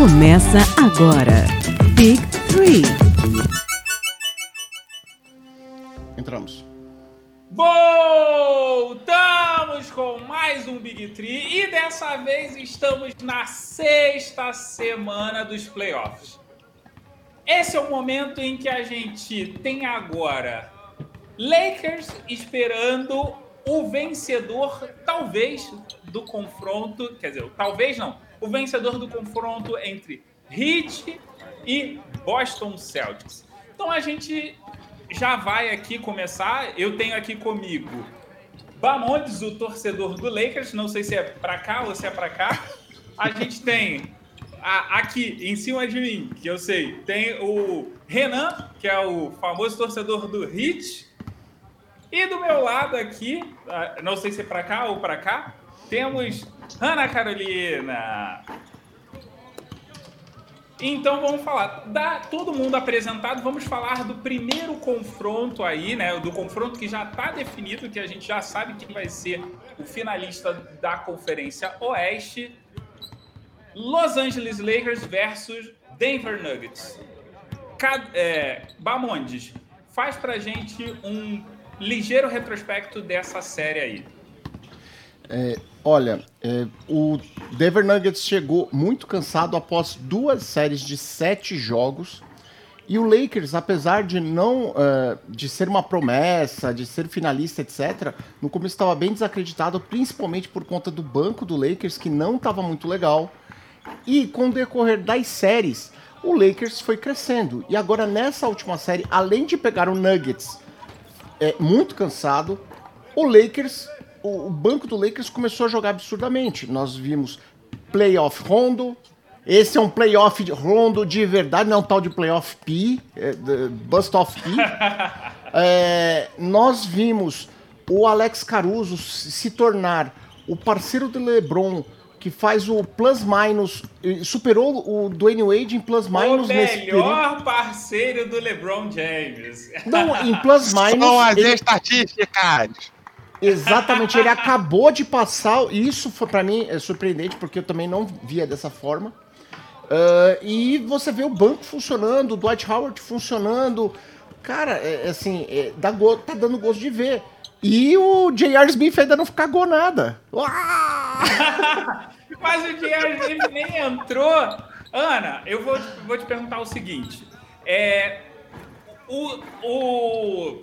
Começa agora. Big Three. Entramos. Voltamos com mais um Big Tree e dessa vez estamos na sexta semana dos playoffs. Esse é o momento em que a gente tem agora Lakers esperando o vencedor, talvez, do confronto. Quer dizer, talvez não. O vencedor do confronto entre Heat e Boston Celtics. Então a gente já vai aqui começar. Eu tenho aqui comigo Bamondes, o torcedor do Lakers. Não sei se é para cá ou se é para cá. A gente tem a, aqui em cima de mim, que eu sei, tem o Renan, que é o famoso torcedor do Heat. E do meu lado aqui, não sei se é para cá ou para cá, temos Ana Carolina. Então vamos falar, da todo mundo apresentado, vamos falar do primeiro confronto aí, né? Do confronto que já está definido, que a gente já sabe quem vai ser o finalista da Conferência Oeste. Los Angeles Lakers versus Denver Nuggets. Cad é, Bamondes, faz pra gente um ligeiro retrospecto dessa série aí. É, olha, é, o Denver Nuggets chegou muito cansado após duas séries de sete jogos. E o Lakers, apesar de não uh, de ser uma promessa, de ser finalista, etc., no começo estava bem desacreditado, principalmente por conta do banco do Lakers, que não estava muito legal. E com o decorrer das séries, o Lakers foi crescendo. E agora, nessa última série, além de pegar o Nuggets é, muito cansado, o Lakers o, o, banco do Lakers começou a jogar absurdamente. Nós vimos playoff rondo. Esse é um playoff rondo de verdade, não é um tal de playoff P, é, bust off P. é, nós vimos o Alex Caruso se tornar o parceiro do LeBron que faz o plus minus, superou o Dwayne Wade em plus minus o melhor parceiro do LeBron James. Não, em plus minus. São as ele... estatísticas. Exatamente, ele acabou de passar. E isso foi para mim é surpreendente, porque eu também não via dessa forma. Uh, e você vê o banco funcionando, o Dwight Howard funcionando. Cara, é, é assim, é, dá go tá dando gosto de ver. E o J.R. Smith ainda não cagou nada. Mas o J.R. Smith nem entrou. Ana, eu vou, vou te perguntar o seguinte. É, o, o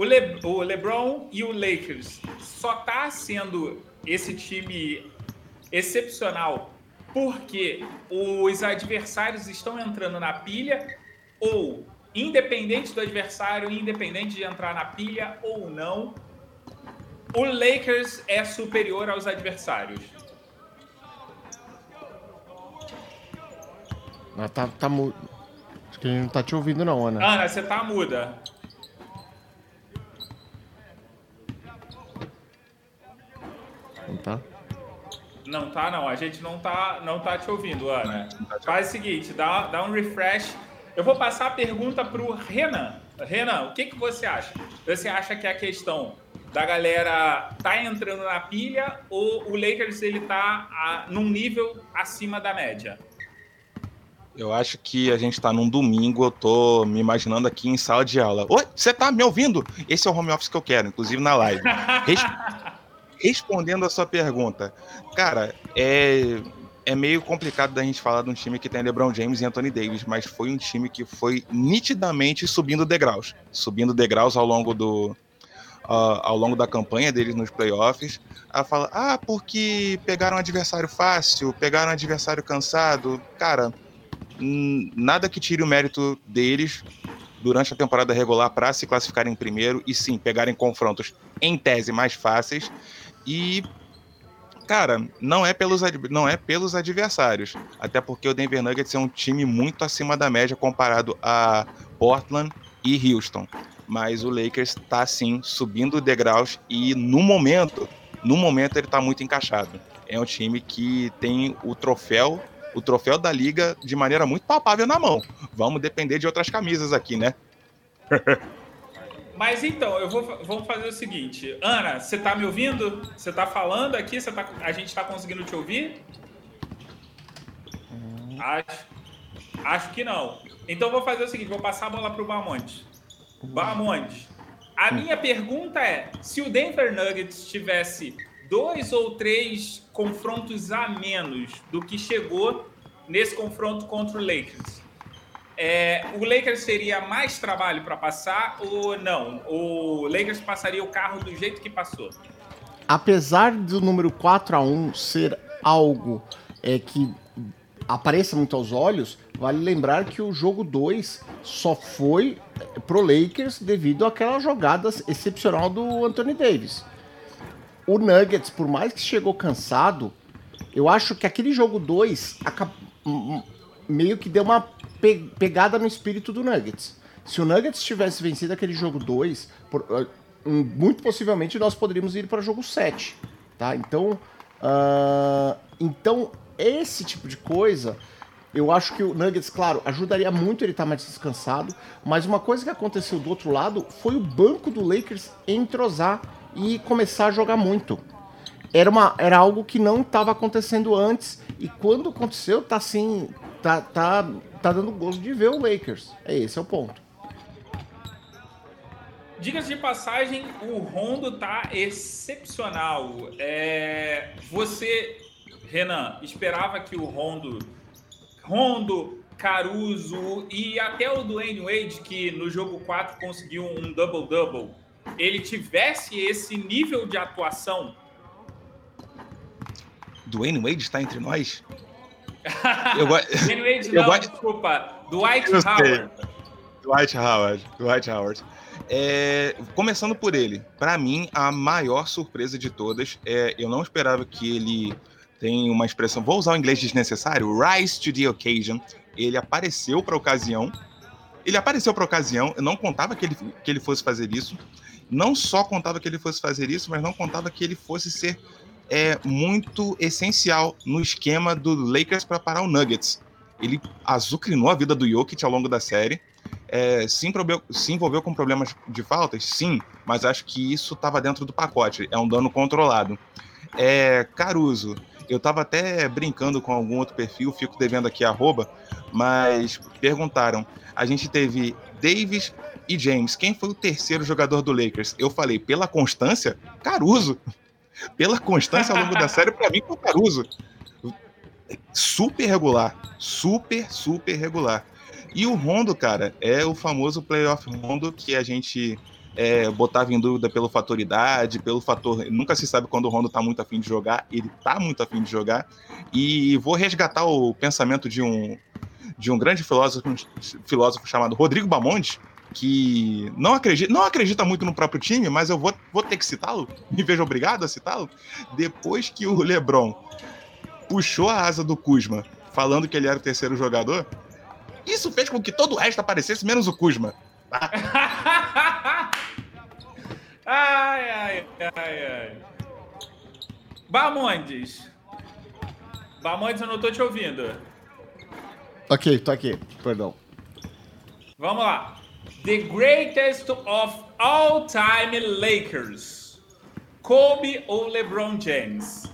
o, Le, o LeBron e o Lakers só tá sendo esse time excepcional porque os adversários estão entrando na pilha ou independente do adversário, independente de entrar na pilha ou não, o Lakers é superior aos adversários. Ah, tá, tá mudo. Acho que ele não tá te ouvindo não, Ana. Ana, você tá muda. Não tá? Não tá, não. A gente não tá, não tá te ouvindo, Ana. Faz o seguinte, dá, dá um refresh. Eu vou passar a pergunta pro Renan. Renan, o que, que você acha? Você acha que a questão da galera tá entrando na pilha ou o Lakers ele tá a, num nível acima da média? Eu acho que a gente tá num domingo, eu tô me imaginando aqui em sala de aula. Oi, você tá me ouvindo? Esse é o home office que eu quero, inclusive na live. Res respondendo a sua pergunta, cara, é, é meio complicado da gente falar de um time que tem LeBron James e Anthony Davis, mas foi um time que foi nitidamente subindo degraus, subindo degraus ao longo do uh, ao longo da campanha deles nos playoffs. A fala, ah, porque pegaram um adversário fácil, pegaram um adversário cansado, cara, nada que tire o mérito deles durante a temporada regular para se classificarem em primeiro e sim pegarem confrontos em tese mais fáceis e cara, não é pelos não é pelos adversários, até porque o Denver Nuggets é um time muito acima da média comparado a Portland e Houston. Mas o Lakers está sim subindo degraus e no momento, no momento ele está muito encaixado. É um time que tem o troféu, o troféu da liga de maneira muito palpável na mão. Vamos depender de outras camisas aqui, né? Mas então, eu vou vamos fazer o seguinte. Ana, você tá me ouvindo? Você tá falando aqui? Você tá, a gente tá conseguindo te ouvir? Acho, acho que não. Então vou fazer o seguinte, vou passar a bola pro Bamonte. Bamonte, a minha pergunta é, se o Denver Nuggets tivesse dois ou três confrontos a menos do que chegou nesse confronto contra o Lakers, é, o Lakers teria mais trabalho para passar ou não? O Lakers passaria o carro do jeito que passou? Apesar do número 4 a 1 ser algo é, que apareça muito aos olhos, vale lembrar que o jogo 2 só foi é, pro Lakers devido àquela jogada excepcional do Anthony Davis. O Nuggets, por mais que chegou cansado, eu acho que aquele jogo 2 meio que deu uma pe pegada no espírito do Nuggets. Se o Nuggets tivesse vencido aquele jogo 2, uh, muito possivelmente nós poderíamos ir para jogo 7. Tá? Então, uh, então, esse tipo de coisa, eu acho que o Nuggets, claro, ajudaria muito ele estar tá mais descansado, mas uma coisa que aconteceu do outro lado foi o banco do Lakers entrosar e começar a jogar muito. Era, uma, era algo que não estava acontecendo antes, e quando aconteceu, tá assim, tá, tá tá dando gosto de ver o Lakers. É esse é o ponto. Dicas de passagem, o Rondo tá excepcional. É, você, Renan, esperava que o Rondo, Rondo, Caruso e até o Dwayne Wade, que no jogo 4 conseguiu um double-double, ele tivesse esse nível de atuação? Dwayne Wade está entre nós? Eu gosto. não, go... desculpa. Dwight Howard. Dwight Howard. Dwight Howard. É, começando por ele, para mim a maior surpresa de todas é eu não esperava que ele tem uma expressão, vou usar o inglês desnecessário, rise to the occasion. Ele apareceu para a ocasião. Ele apareceu para a ocasião, eu não contava que ele, que ele fosse fazer isso. Não só contava que ele fosse fazer isso, mas não contava que ele fosse ser é muito essencial no esquema do Lakers para parar o Nuggets. Ele azucrinou a vida do Jokic ao longo da série. É, se, envolveu, se, envolveu, com problemas de faltas? Sim, mas acho que isso estava dentro do pacote. É um dano controlado. É, Caruso, eu estava até brincando com algum outro perfil, fico devendo aqui arroba, mas perguntaram. A gente teve Davis e James. Quem foi o terceiro jogador do Lakers? Eu falei, pela constância, Caruso pela constância ao longo da série, para mim, foi o Caruso. Super regular. Super, super regular. E o Rondo, cara, é o famoso playoff Rondo que a gente é, botava em dúvida pelo fator idade, pelo fator. Nunca se sabe quando o Rondo tá muito afim de jogar. Ele tá muito afim de jogar. E vou resgatar o pensamento de um, de um grande filósofo, filósofo chamado Rodrigo Bamondes, que não acredita, não acredita muito no próprio time, mas eu vou, vou ter que citá-lo, me vejo obrigado a citá-lo. Depois que o LeBron puxou a asa do Kuzma, falando que ele era o terceiro jogador, isso fez com que todo o resto aparecesse, menos o Kuzma. Tá? ai, ai, ai, ai. Bamondes. Bamondes, eu não tô te ouvindo. Ok, tô aqui, perdão. Vamos lá. The greatest of all time Lakers. Kobe ou LeBron James?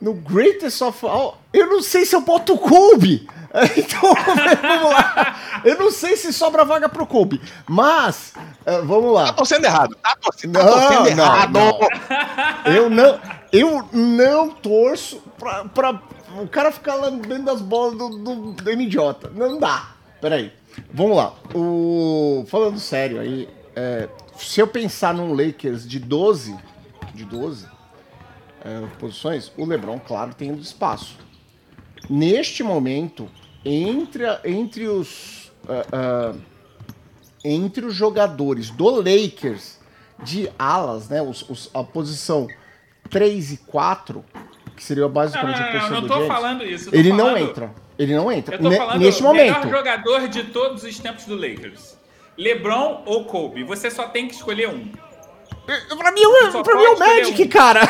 No greatest of all. Eu não sei se eu boto Kobe. Então, vamos lá. Eu não sei se sobra vaga pro Kobe. Mas, uh, vamos lá. Tá torcendo errado. Tá torcendo, tá torcendo errado. Não. Eu não. Eu não torço pra, pra o cara ficar lambendo as bolas do, do, do idiota. Não dá. Peraí. Vamos lá. O... Falando sério aí, é... se eu pensar num Lakers de 12, de 12 é, posições, o LeBron, claro, tem espaço. Neste momento, entre, entre os uh, uh, entre os jogadores do Lakers de alas, né, os, os, a posição 3 e 4, que seria basicamente não, não, a posição não, não do James, falando isso. ele falando... não entra. Ele não entra. Eu tô falando neste momento. O melhor jogador de todos os tempos do Lakers. LeBron ou Kobe? Você só tem que escolher um. Pra mim, é pra mim é o Magic, um. cara.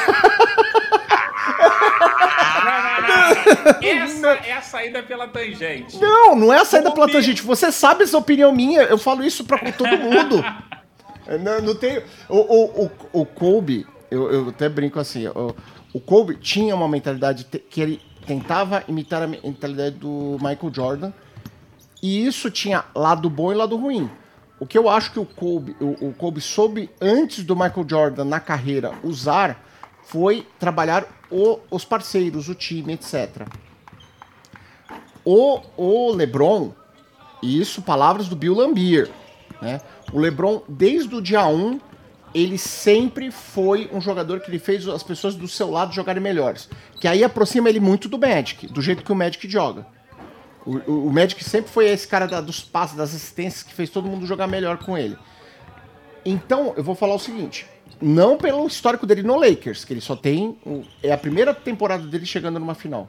Não, não, não. Essa é a saída pela tangente. Não, não é a saída Kobe. pela tangente. Você sabe essa opinião minha. Eu falo isso pra todo mundo. não, não tem. O, o, o, o Kobe, eu, eu até brinco assim. O, o Kobe tinha uma mentalidade que ele tentava imitar a mentalidade do Michael Jordan. E isso tinha lado bom e lado ruim. O que eu acho que o Kobe, o, o Kobe soube antes do Michael Jordan na carreira usar foi trabalhar o, os parceiros, o time, etc. O, o LeBron, e isso palavras do Bill Lambier, né? O LeBron, desde o dia 1, ele sempre foi um jogador que ele fez as pessoas do seu lado jogarem melhores. Que aí aproxima ele muito do Magic, do jeito que o Magic joga. O, o, o Magic sempre foi esse cara da, dos passos, das assistências, que fez todo mundo jogar melhor com ele. Então, eu vou falar o seguinte. Não pelo histórico dele no Lakers, que ele só tem. É a primeira temporada dele chegando numa final.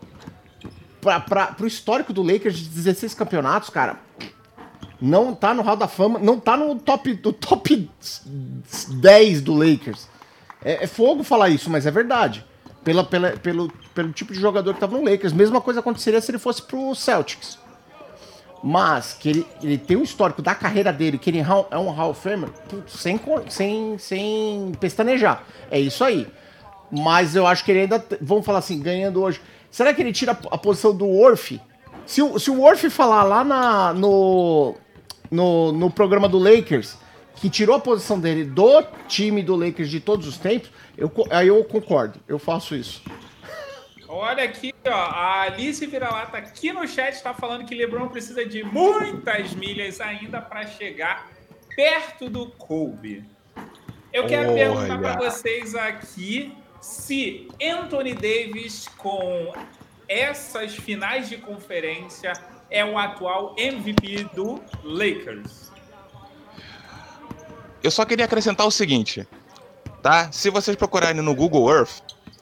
Pra, pra, pro histórico do Lakers de 16 campeonatos, cara, não tá no Hall da Fama, não tá no top, do top 10 do Lakers. É, é, fogo falar isso, mas é verdade. Pela, pela, pelo, pelo tipo de jogador que tava no Lakers. Mesma coisa aconteceria se ele fosse pro Celtics. Mas que ele, ele tem um histórico da carreira dele, que ele é um Hall of Famer, sem, sem, sem pestanejar. É isso aí. Mas eu acho que ele ainda, vamos falar assim, ganhando hoje. Será que ele tira a posição do Worf? Se o, se o Worf falar lá na, no, no, no programa do Lakers, que tirou a posição dele do time do Lakers de todos os tempos, eu, aí eu concordo, eu faço isso. Olha aqui, ó, a Alice Vira-Lata aqui no chat está falando que LeBron precisa de muitas milhas ainda para chegar perto do Kobe. Eu quero Olha. perguntar para vocês aqui se Anthony Davis com essas finais de conferência é o atual MVP do Lakers. Eu só queria acrescentar o seguinte, tá? Se vocês procurarem no Google Earth,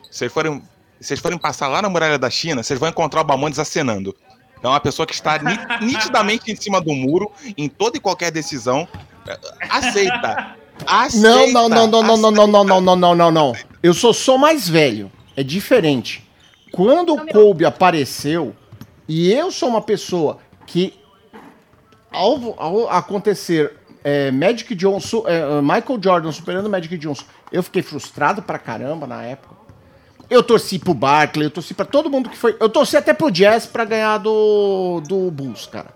vocês forem, vocês forem passar lá na muralha da China, vocês vão encontrar o Bamondes acenando. É uma pessoa que está nitidamente em cima do muro, em toda e qualquer decisão. Aceita. Aceita. Não, não, não, não, não, não, não, não, não, não, não, não, não. Eu sou só mais velho. É diferente. Quando o Kobe apareceu, e eu sou uma pessoa que, ao, ao acontecer é, Magic Johnson, é, Michael Jordan superando Magic Johnson, eu fiquei frustrado pra caramba na época. Eu torci pro Barkley, eu torci pra todo mundo que foi. Eu torci até pro Jazz pra ganhar do, do Bulls, cara.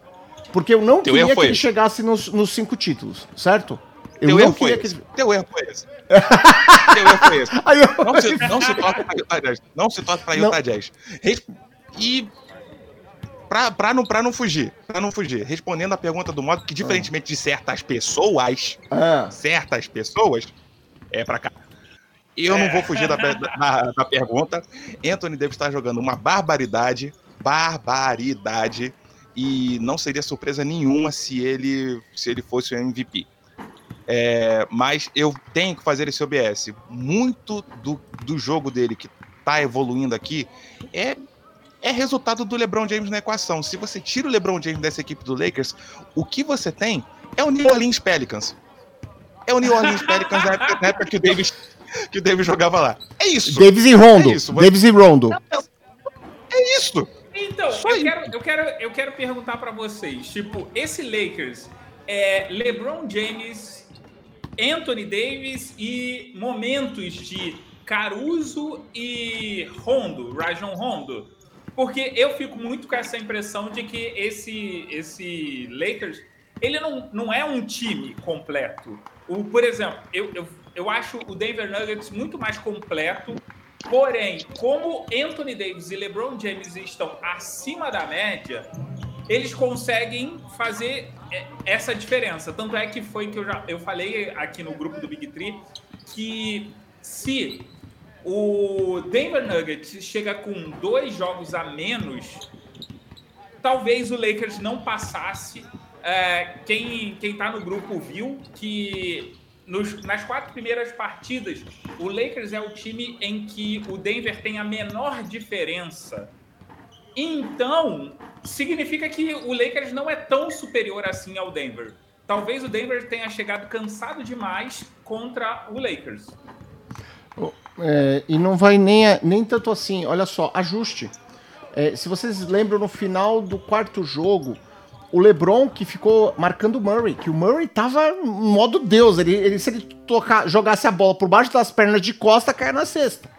Porque eu não Teu queria que ele chegasse nos, nos cinco títulos, certo? Eu Teu não queria que ele... Teu erro foi esse. Teu erro foi esse. Não, se, não se toque pra Utah Jazz. Não se toque pra Utah Jazz. E pra, pra, não, pra não fugir, pra não fugir, respondendo a pergunta do modo que, diferentemente de certas pessoas, ah. certas pessoas, é pra cá. Eu não vou fugir da, da, da pergunta. Anthony deve estar jogando uma barbaridade, barbaridade, e não seria surpresa nenhuma se ele, se ele fosse o MVP. É, mas eu tenho que fazer esse OBS. Muito do, do jogo dele que tá evoluindo aqui é é resultado do LeBron James na equação. Se você tira o LeBron James dessa equipe do Lakers, o que você tem é o New Orleans Pelicans. É o New Orleans Pelicans na época, na época que, o Davis, que o Davis jogava lá. É isso. Davis e Rondo. É isso. Davis e Rondo. É isso. Então, eu quero, eu quero, eu quero perguntar para vocês, tipo, esse Lakers é LeBron James, Anthony Davis e momentos de Caruso e Rondo, Rajon Rondo. Porque eu fico muito com essa impressão de que esse, esse Lakers, ele não, não é um time completo. O, por exemplo, eu, eu, eu acho o Denver Nuggets muito mais completo, porém, como Anthony Davis e LeBron James estão acima da média, eles conseguem fazer é, essa diferença. Tanto é que foi que eu já eu falei aqui no grupo do Big Tree que se o Denver Nuggets chega com dois jogos a menos. Talvez o Lakers não passasse. É, quem está no grupo viu que nos, nas quatro primeiras partidas, o Lakers é o time em que o Denver tem a menor diferença. Então, significa que o Lakers não é tão superior assim ao Denver. Talvez o Denver tenha chegado cansado demais contra o Lakers. É, e não vai nem, nem tanto assim, olha só, ajuste. É, se vocês lembram, no final do quarto jogo, o LeBron que ficou marcando o Murray, que o Murray tava modo Deus. Ele, ele se ele tocar, jogasse a bola por baixo das pernas de costa, caia na cesta.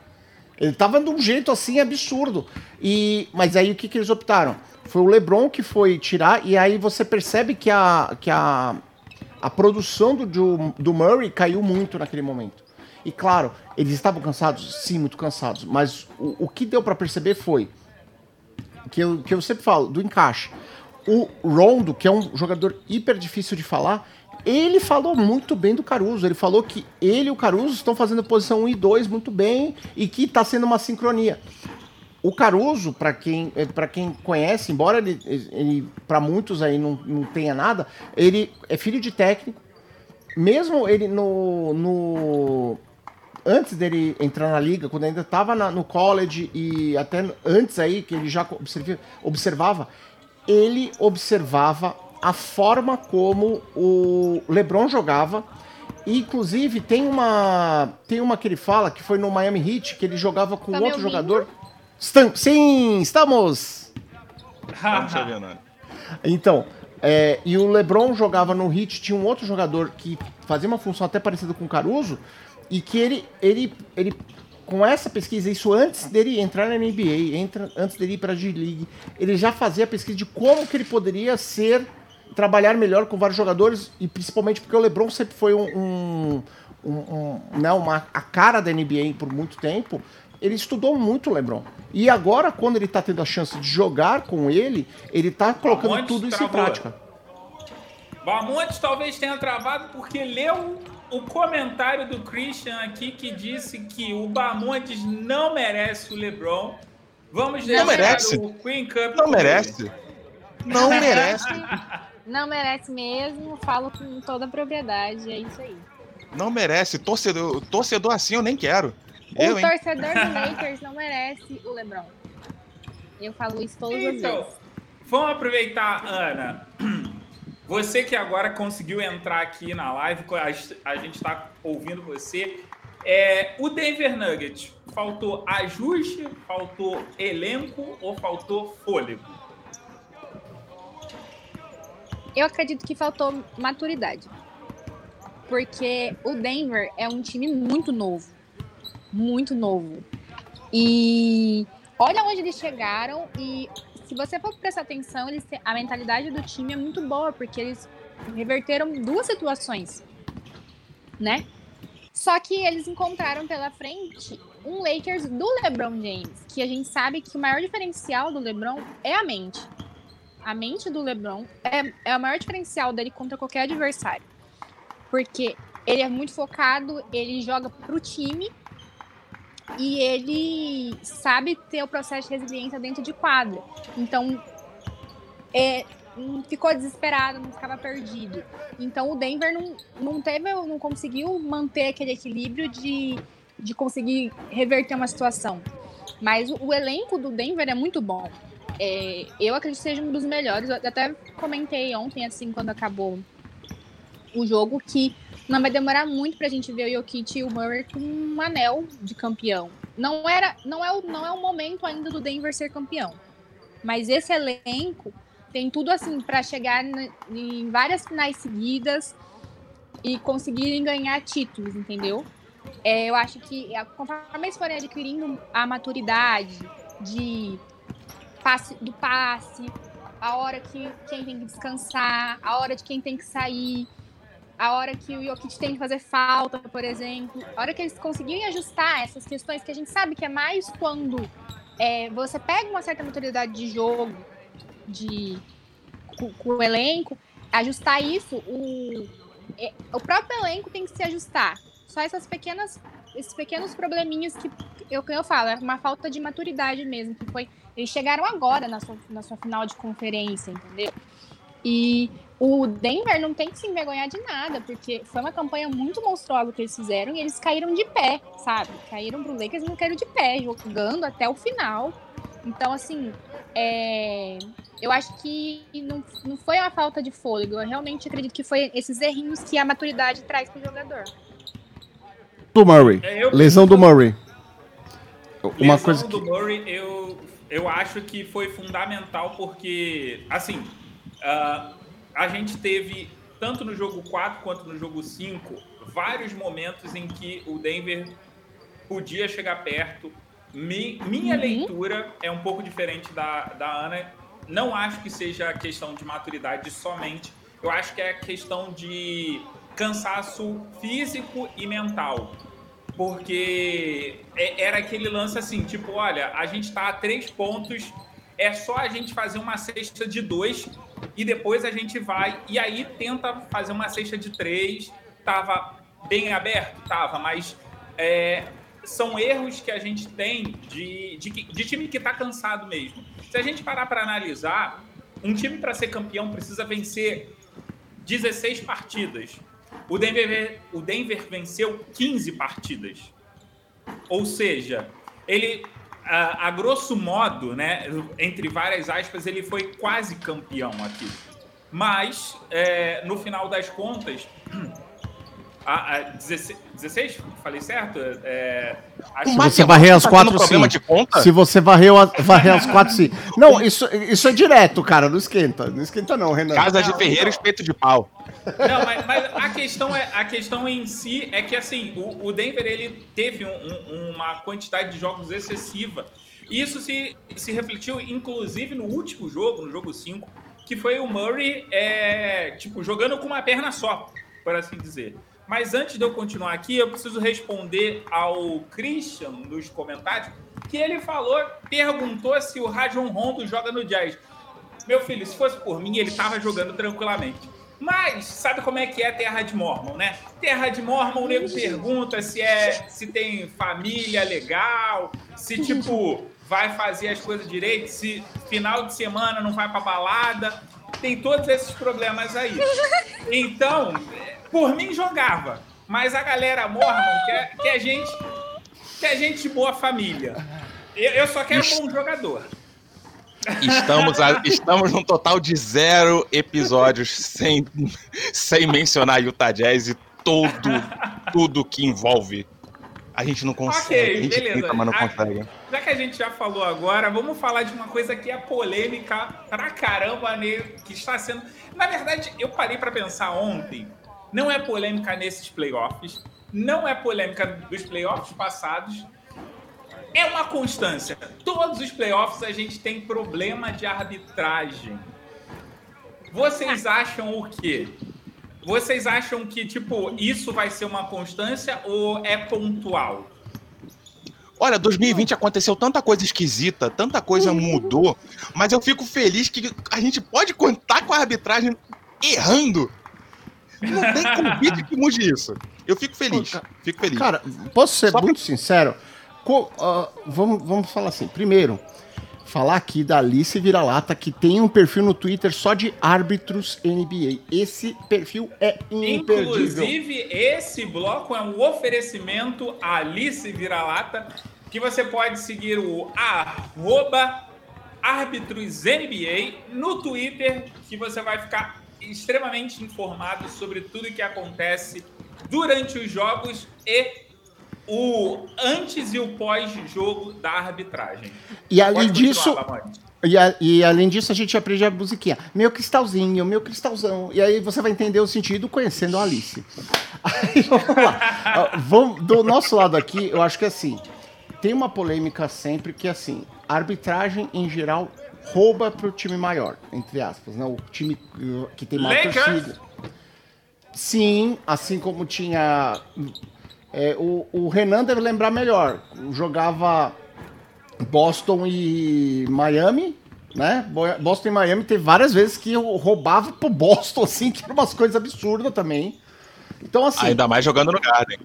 Ele tava de um jeito assim absurdo. E, mas aí o que, que eles optaram? Foi o LeBron que foi tirar, e aí você percebe que a, que a, a produção do, do Murray caiu muito naquele momento. E claro, eles estavam cansados? Sim, muito cansados. Mas o, o que deu para perceber foi que eu, que eu sempre falo, do encaixe. O Rondo, que é um jogador hiper difícil de falar, ele falou muito bem do Caruso. Ele falou que ele e o Caruso estão fazendo posição 1 e 2 muito bem e que está sendo uma sincronia. O Caruso, para quem, é, quem conhece, embora ele, ele para muitos aí não, não tenha nada, ele é filho de técnico. Mesmo ele no, no antes dele entrar na liga, quando ainda estava no college e até antes aí que ele já observava, ele observava a forma como o LeBron jogava. E, inclusive, tem uma tem uma que ele fala que foi no Miami Heat, que ele jogava com tá outro jogador. Estam, sim, estamos! então, é, e o LeBron jogava no Heat, tinha um outro jogador que fazia uma função até parecida com o Caruso, e que ele, ele, ele com essa pesquisa, isso antes dele entrar na NBA, entra, antes dele ir para a G-League, ele já fazia a pesquisa de como que ele poderia ser, trabalhar melhor com vários jogadores, e principalmente porque o LeBron sempre foi um, um, um, um né, uma, a cara da NBA por muito tempo, ele estudou muito o LeBron. E agora, quando ele está tendo a chance de jogar com ele, ele está colocando Bamontes tudo isso travou. em prática. Bamontes talvez tenha travado porque leu o comentário do Christian aqui que disse que o Bamontes não merece o LeBron. Vamos não merece. o Queen Cup. Não merece. Não merece. Não merece mesmo, falo com toda a propriedade, é isso aí. Não merece. Torcedor, torcedor assim eu nem quero. O eu, torcedor do Lakers não merece o LeBron. Eu falo isso todas então, as vezes. Vamos aproveitar, Ana. Você que agora conseguiu entrar aqui na live, a gente está ouvindo você. É, o Denver Nuggets, faltou ajuste, faltou elenco ou faltou fôlego? Eu acredito que faltou maturidade. Porque o Denver é um time muito novo. Muito novo. E olha onde eles chegaram e se você for prestar atenção, eles, a mentalidade do time é muito boa, porque eles reverteram duas situações, né? Só que eles encontraram pela frente um Lakers do LeBron James, que a gente sabe que o maior diferencial do LeBron é a mente. A mente do LeBron é, é o maior diferencial dele contra qualquer adversário. Porque ele é muito focado, ele joga pro time e ele sabe ter o processo de resiliência dentro de quadra. Então, é, não ficou desesperado, não ficava perdido. Então, o Denver não, não teve, não conseguiu manter aquele equilíbrio de, de conseguir reverter uma situação. Mas o, o elenco do Denver é muito bom. É, eu acredito que seja um dos melhores. Eu até comentei ontem, assim, quando acabou o jogo, que não vai demorar muito pra gente ver o Jokic e o Murray com um anel de campeão. Não era, não é o, não é o momento ainda do Denver ser campeão. Mas esse elenco tem tudo assim para chegar em várias finais seguidas e conseguirem ganhar títulos, entendeu? É, eu acho que é, conforme eles forem adquirindo a maturidade de passe, do passe, a hora que quem tem que descansar, a hora de quem tem que sair, a hora que o Jokic tem que fazer falta, por exemplo, a hora que eles conseguirem ajustar essas questões, que a gente sabe que é mais quando é, você pega uma certa maturidade de jogo, de com, com o elenco, ajustar isso, o, é, o próprio elenco tem que se ajustar. Só essas pequenas, esses pequenos probleminhas que eu, eu falo, é uma falta de maturidade mesmo, que foi. Eles chegaram agora na sua, na sua final de conferência, entendeu? E o Denver não tem que se envergonhar de nada, porque foi uma campanha muito monstruosa que eles fizeram e eles caíram de pé, sabe? Caíram pro Lakers e não caíram de pé, jogando até o final. Então, assim, é... eu acho que não, não foi uma falta de fôlego. Eu realmente acredito que foi esses errinhos que a maturidade traz pro jogador. Do Murray. É, Lesão do Murray. Uma Lesão coisa que... do Murray, eu, eu acho que foi fundamental porque, assim, uh, a gente teve, tanto no jogo 4 quanto no jogo 5, vários momentos em que o Denver podia chegar perto, Mi- minha Uhum. leitura é um pouco diferente da, da Ana. Não acho que seja questão de maturidade somente. Eu acho que é questão de cansaço físico e mental. Porque é- era aquele lance assim, tipo, olha, a gente tá a três pontos, é só a gente fazer uma cesta de dois e depois a gente vai e aí tenta fazer uma cesta de três. Tava bem aberto? Tava, mas é, são erros que a gente tem de, de, de time que tá cansado mesmo. Se a gente parar para analisar, um time para ser campeão precisa vencer 16 partidas. O Denver, o Denver venceu 15 partidas. Ou seja, ele, a, a grosso modo, né, entre várias aspas, ele foi quase campeão aqui. Mas, é, no final das contas, a, a 16, 16? Falei certo? É, acho Se você varrer as Tá quatro, sim. Se você varreu a- varrer as quatro, sim. Não, isso, isso é direto, cara. Não esquenta. Não esquenta, não, Renan. Casa de Ferreira, espeto de pau. Não, mas, mas a, questão é, a questão em si é que assim, o, o Denver ele teve um- um- uma quantidade de jogos excessiva. E isso se, se refletiu, inclusive, no último jogo, no jogo 5, que foi o Murray é, tipo, jogando com uma perna só, por assim dizer. Mas antes de eu continuar aqui, eu preciso responder ao Christian nos comentários, que ele falou, perguntou se o Rajon Rondo joga no Jazz. Meu filho, se fosse por mim, ele tava jogando tranquilamente. Mas sabe como é que é terra de Mormon, né? Terra de Mormon, o nego pergunta se é se tem família legal, se tipo vai fazer as coisas direito, se final de semana não vai pra balada. Tem todos esses problemas aí. Então, por mim jogava, mas a galera Mormon quer, quer gente quer gente de boa família. Eu, eu só quero um bom jogador. Estamos, a- estamos num total de zero episódios sem, sem mencionar Utah Jazz e todo, tudo que envolve. A gente não consegue. Ok, a gente beleza. tenta, mas não consegue. Já que a gente já falou agora, vamos falar de uma coisa que é polêmica pra caramba, né, que está sendo. Na verdade, eu parei pra pensar ontem. Não é polêmica nesses playoffs, não é polêmica dos playoffs passados. É uma constância. Todos os playoffs a gente tem problema de arbitragem. Vocês acham o quê? Vocês acham que, tipo, isso vai ser uma constância ou é pontual? Olha, 2020 aconteceu tanta coisa esquisita, tanta coisa mudou, mas eu fico feliz que a gente pode contar com a arbitragem errando. Não tem convite que mude isso. Eu fico feliz. Fico feliz. Cara, posso ser Só pra- muito sincero? Co- ah, vamos, vamos falar assim. Primeiro, falar aqui da Alice Vira-Lata, que tem um perfil no Twitter só de árbitros NBA. Esse perfil é imperdível. Inclusive, esse bloco é um oferecimento à Alice Vira-Lata, que você pode seguir o arroba árbitros-NBA no Twitter, que você vai ficar extremamente informado sobre tudo que acontece durante os jogos e o antes e o pós-jogo da arbitragem. E além disso, e, a- e além disso, a gente aprende a musiquinha. Meu cristalzinho, meu cristalzão. E aí você vai entender o sentido conhecendo a Alice. Aí, vamos lá. Vamos- do nosso lado aqui, eu acho que assim, tem uma polêmica sempre que assim, a arbitragem em geral rouba pro time maior, entre aspas, né? O time que tem maior Lakers. torcida. Sim, assim como tinha. é, o, o Renan deve lembrar melhor. Jogava Boston e Miami, né? Bo- Boston e Miami teve várias vezes que eu roubava pro Boston, assim, que eram umas coisas absurdas também. Então, assim. Ainda mais jogando no Garden.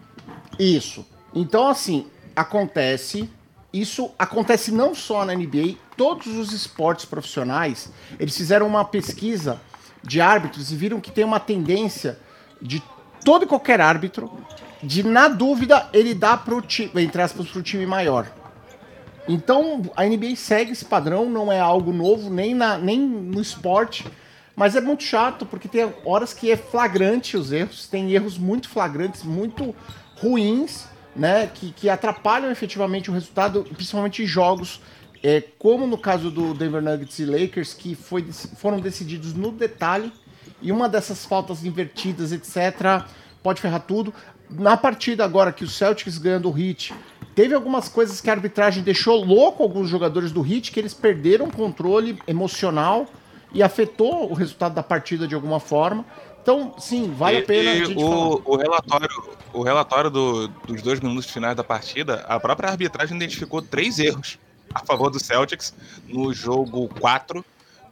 Isso. Então, assim, acontece. Isso acontece não só na NBA, todos os esportes profissionais, eles fizeram uma pesquisa de árbitros e viram que tem uma tendência de todo e qualquer árbitro de, na dúvida, ele dá pro time, entre aspas, pro time maior. Então, a NBA segue esse padrão, não é algo novo, nem, na, nem no esporte, mas é muito chato, porque tem horas que é flagrante os erros, tem erros muito flagrantes, muito ruins, né, que, que atrapalham efetivamente o resultado, principalmente em jogos, é, como no caso do Denver Nuggets e Lakers, que foi, foram decididos no detalhe, e uma dessas faltas invertidas, etc., pode ferrar tudo. Na partida agora que o Celtics ganhando o Heat, teve algumas coisas que a arbitragem deixou louco alguns jogadores do Heat, que eles perderam o controle emocional e afetou o resultado da partida de alguma forma. Então, sim, vale a pena. E a gente o, falar. o relatório, o relatório do- dos dois minutos finais da partida, a própria arbitragem identificou três erros a favor do Celtics no jogo 4,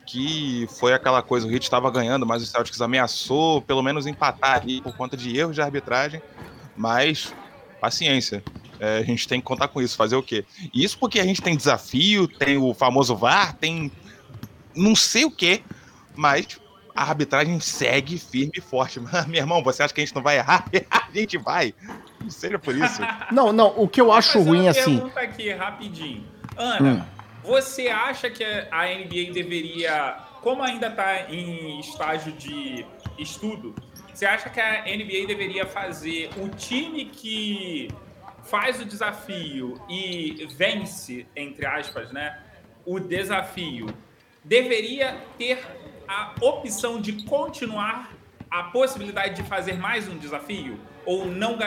que foi aquela coisa, o Heat estava ganhando, mas o Celtics ameaçou pelo menos empatar ali por conta de erros de arbitragem, mas paciência. É, a gente tem que contar com isso, fazer o quê? Isso porque a gente tem desafio, tem o famoso VAR, tem não sei o quê, mas a arbitragem segue firme e forte. Meu irmão, você acha que a gente não vai errar? A gente vai. Não seja por isso. Não, não, o que eu acho ruim assim. pergunta aqui, rapidinho. Ana, você acha que a NBA deveria, como ainda está em estágio de estudo, você acha que a NBA deveria fazer o time que faz o desafio e vence, entre aspas, né? O desafio deveria ter a opção de continuar a possibilidade de fazer mais um desafio ou não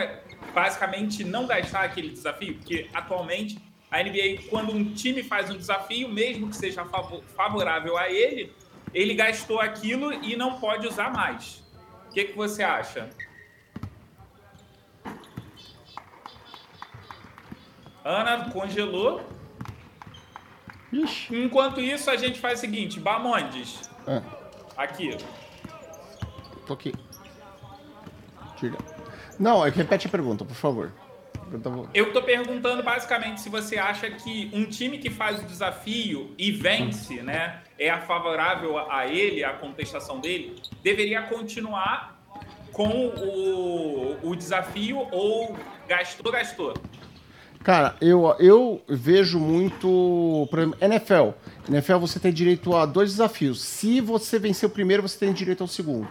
basicamente não gastar aquele desafio, porque atualmente a NBA quando um time faz um desafio, mesmo que seja favo- favorável a ele, ele gastou aquilo e não pode usar mais. O que, que você acha? Ana congelou. Ixi, Enquanto isso, a gente faz o seguinte: Bamondes, ah, aqui. tô aqui. Tira. Não, é repete a pergunta, por favor. Eu tava- Eu tô perguntando basicamente se você acha que um time que faz o desafio e vence, né, é favorável a ele, a contestação dele, deveria continuar com o, o desafio ou gastou, gastou. Cara, eu, eu vejo muito. Por exemplo, NFL. NFL você tem direito a dois desafios. Se você vencer o primeiro, você tem direito ao segundo.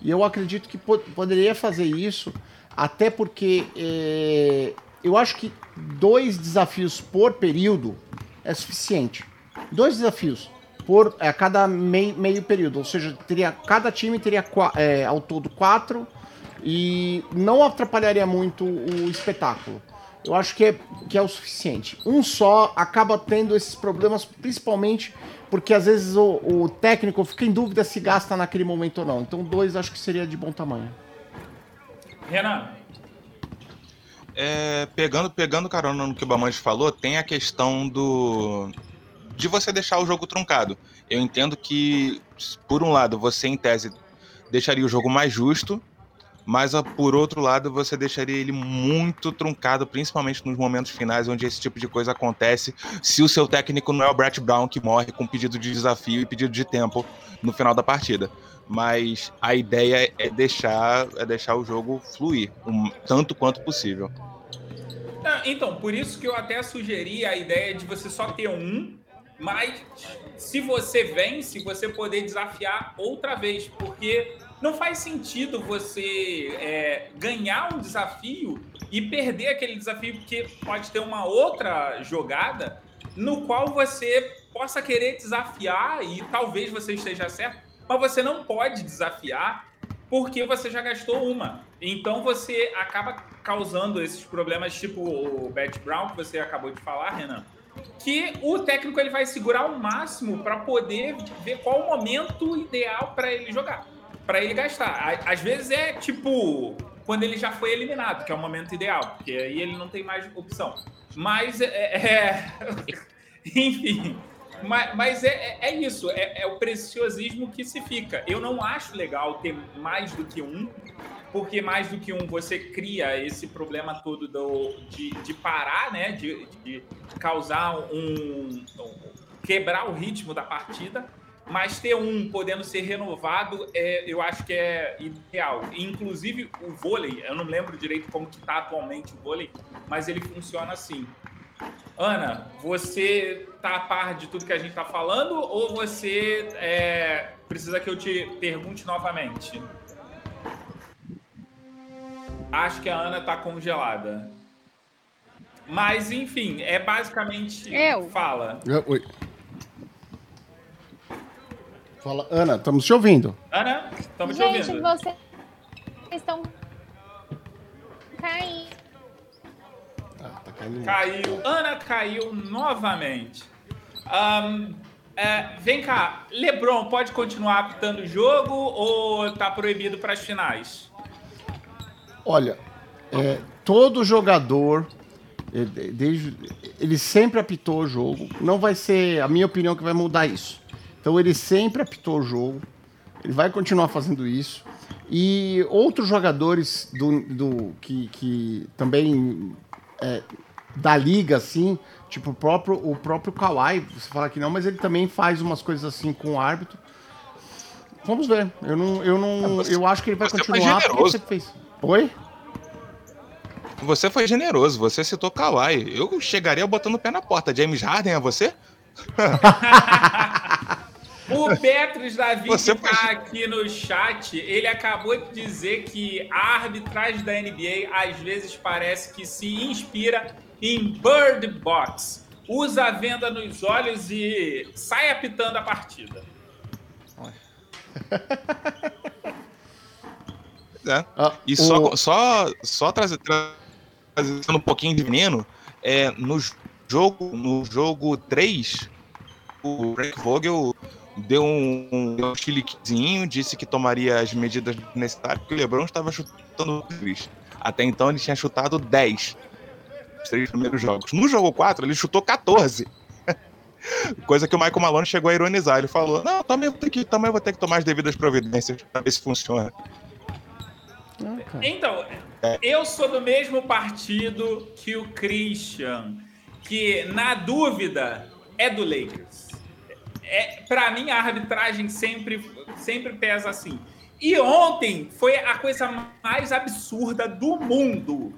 E eu acredito que po- poderia fazer isso, até porque é, eu acho que dois desafios por período é suficiente. Dois desafios por a cada meio, meio período. Ou seja, teria, cada time teria é, ao todo quatro e não atrapalharia muito o espetáculo. Eu acho que é, que é o suficiente. Um só acaba tendo esses problemas, principalmente porque às vezes o, o técnico fica em dúvida se gasta naquele momento ou não. Então, dois acho que seria de bom tamanho. Renan, É, pegando, pegando carona no que o Bamanji falou, tem a questão do de você deixar o jogo truncado. Eu entendo que, por um lado, você, em tese, deixaria o jogo mais justo, mas por outro lado, você deixaria ele muito truncado, principalmente nos momentos finais onde esse tipo de coisa acontece, se o seu técnico não é o Brett Brown que morre com pedido de desafio e pedido de tempo no final da partida. Mas a ideia é deixar, é deixar o jogo fluir, o tanto quanto possível. Não, então, por isso que eu até sugeri a ideia de você só ter um, mas se você vence, você poder desafiar outra vez, porque não faz sentido você é, ganhar um desafio e perder aquele desafio, porque pode ter uma outra jogada no qual você possa querer desafiar e talvez você esteja certo, mas você não pode desafiar porque você já gastou uma. Então você acaba causando esses problemas, tipo o Bet Brown, que você acabou de falar, Renan, que o técnico ele vai segurar o máximo para poder ver qual o momento ideal para ele jogar, para ele gastar. Às vezes é tipo quando ele já foi eliminado, que é o momento ideal, porque aí ele não tem mais opção. Mas é, é- enfim, mas, mas é, é- é isso, é, é o preciosismo que se fica. Eu não acho legal ter mais do que um, porque mais do que um você cria esse problema todo do, de, de parar, né? De, de causar um, um- quebrar o ritmo da partida. Mas ter um podendo ser renovado, é, eu acho que é ideal. Inclusive o vôlei, eu não lembro direito como que está atualmente o vôlei, mas ele funciona assim. Ana, você tá a par de tudo que a gente tá falando ou você é, precisa que eu te pergunte novamente? Acho que a Ana tá congelada. Mas, enfim, é basicamente. Eu? Fala. Oi. Fala, Ana, estamos te ouvindo. Ana, estamos te Gente, ouvindo. vocês estão caindo. Caiu. Ana caiu novamente. Um, é, vem cá, Lebron pode continuar apitando o jogo ou tá proibido para as finais? Olha, é, todo jogador, é, desde, ele sempre apitou o jogo. Não vai ser a minha opinião que vai mudar isso. Então ele sempre apitou o jogo. Ele vai continuar fazendo isso. E outros jogadores do, do que, que também é, da liga, assim, tipo o próprio, o próprio Kawhi, você fala que não, mas ele também faz umas coisas assim com o árbitro. Vamos ver. Eu não, eu não, você, eu acho que ele vai continuar porque você fez. Oi? Você foi generoso, você citou Kawhi. Eu chegaria botando o pé na porta. James Harden é você? O Petros Davi Você que tá aqui no chat, ele acabou de dizer que a arbitragem da NBA às vezes parece que se inspira em Bird Box. Usa a venda nos olhos e sai apitando a partida. É. Ah, e só, o... só, só trazer, trazendo um pouquinho de veneno, é, no jogo, no jogo 3, o Frank Vogel deu um, um chiliquezinho, disse que tomaria as medidas necessárias, porque o LeBron estava chutando três. Até então ele tinha chutado 10 os três primeiros jogos. No jogo 4, ele chutou 14. Coisa que o Michael Malone chegou a ironizar. Ele falou: Não, também vou ter que, também vou ter que tomar as devidas providências para ver se funciona. Então, é. eu sou do mesmo partido que o Christian, que na dúvida é do Lakers é, para mim, a arbitragem sempre, sempre pesa assim. E ontem foi a coisa mais absurda do mundo.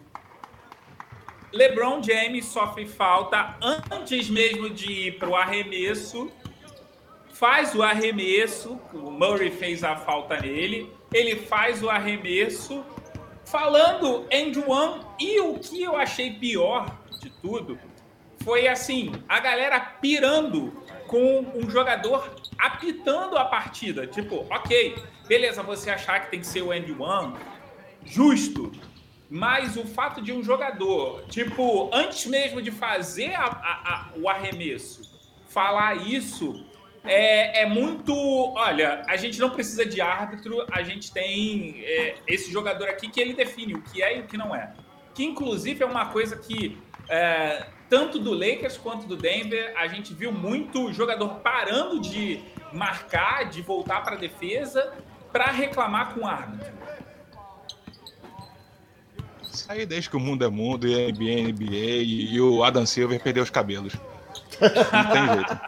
LeBron James sofre falta antes mesmo de ir para o arremesso. Faz o arremesso, o Murray fez a falta nele. Ele faz o arremesso, falando end one. E o que eu achei pior de tudo foi assim: a galera pirando com um jogador apitando a partida. Tipo, ok, beleza, você achar que tem que ser o end one, justo. Mas o fato de um jogador, tipo, antes mesmo de fazer a, a, a, o arremesso, falar isso é, é, muito. Olha, a gente não precisa de árbitro, a gente tem é, esse jogador aqui que ele define o que é e o que não é. Que inclusive é uma coisa que é, tanto do Lakers quanto do Denver, a gente viu muito jogador parando de marcar, de voltar para a defesa, para reclamar com o árbitro. Isso aí desde que o mundo é mundo, e a NBA, é NBA e, e o Adam Silver perdeu os cabelos. Não tem jeito.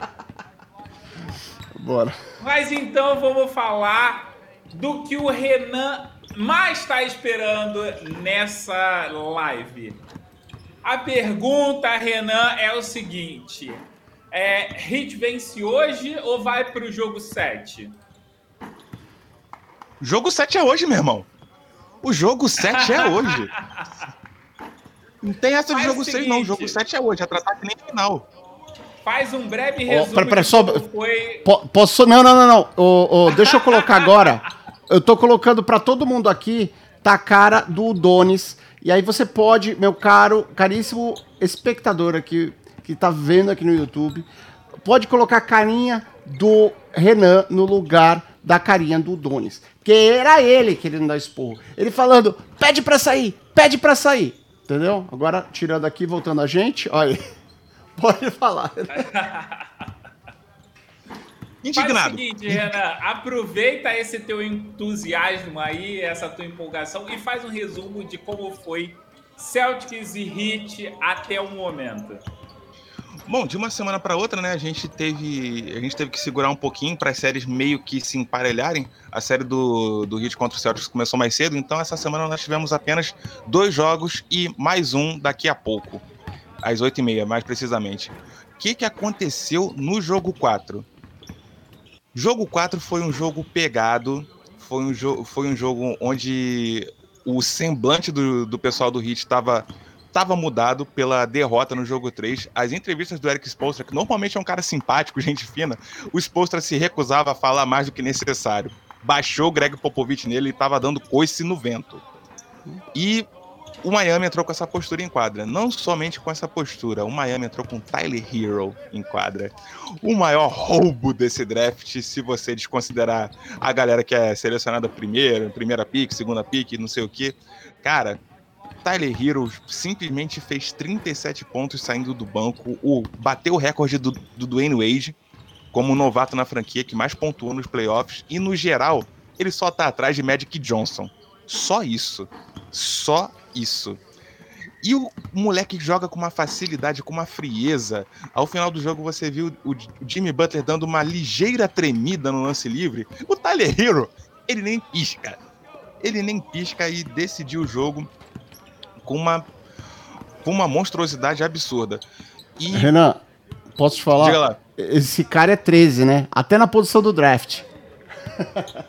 Bora. Mas então vamos falar do que o Renan mais está esperando nessa live. A pergunta, Renan, é o seguinte: é, Hit vence hoje ou vai para o jogo 7? Jogo 7 é hoje, meu irmão. O jogo 7 é hoje. Não tem essa de jogo seguinte, 6, não. O jogo 7 é hoje. É tratar que nem final. Faz um breve resumo. Oh, pera, pera, só, foi... Posso. Não, não, não, não. Oh, oh, deixa eu colocar agora. Eu tô colocando para todo mundo aqui. Tá a cara do Donis e aí você pode, meu caro, caríssimo espectador aqui, que está vendo aqui no YouTube, pode colocar a carinha do Renan no lugar da carinha do Donis. Porque era ele querendo dar esporro. Ele falando, pede para sair, pede para sair. Entendeu? Agora, tirando aqui, voltando a gente, olha aí. Pode falar. Indignado. Faz o seguinte, Renan, aproveita esse teu entusiasmo aí, essa tua empolgação e faz um resumo de como foi Celtics e Heat até o momento. Bom, de uma semana para outra, né, a gente teve a gente teve que segurar um pouquinho para as séries meio que se emparelharem. A série do, do Heat contra o Celtics começou mais cedo, então essa semana nós tivemos apenas dois jogos e mais um daqui a pouco, às oito e meia, mais precisamente. O que, que aconteceu no jogo 4? Jogo 4 foi um jogo pegado, foi um, jo foi um jogo onde o semblante do, do pessoal do Hit estava tava mudado pela derrota no jogo 3. As entrevistas do Eric Spolstra, que normalmente é um cara simpático, gente fina, o Spolstra se recusava a falar mais do que necessário. Baixou o Greg Popovich nele e estava dando coice no vento. E o Miami entrou com essa postura em quadra. Não somente com essa postura, o Miami entrou com Tyler Hero em quadra. O maior roubo desse draft, se você desconsiderar a galera que é selecionada primeiro, primeira pick, segunda pick, não sei o que. Cara, Tyler Hero simplesmente fez 37 pontos saindo do banco, o, bateu o recorde do, do Dwayne Wade como novato na franquia que mais pontuou nos playoffs e no geral ele só tá atrás de Magic Johnson. Só isso. Só isso. E o moleque joga com uma facilidade, com uma frieza. Ao final do jogo você viu o Jimmy Butler dando uma ligeira tremida no lance livre. O Tyler Hero, ele nem pisca. Ele nem pisca e decidiu o jogo com uma, com uma monstruosidade absurda. E... Renan, posso te falar? Esse cara é 13, né? Até na posição do draft.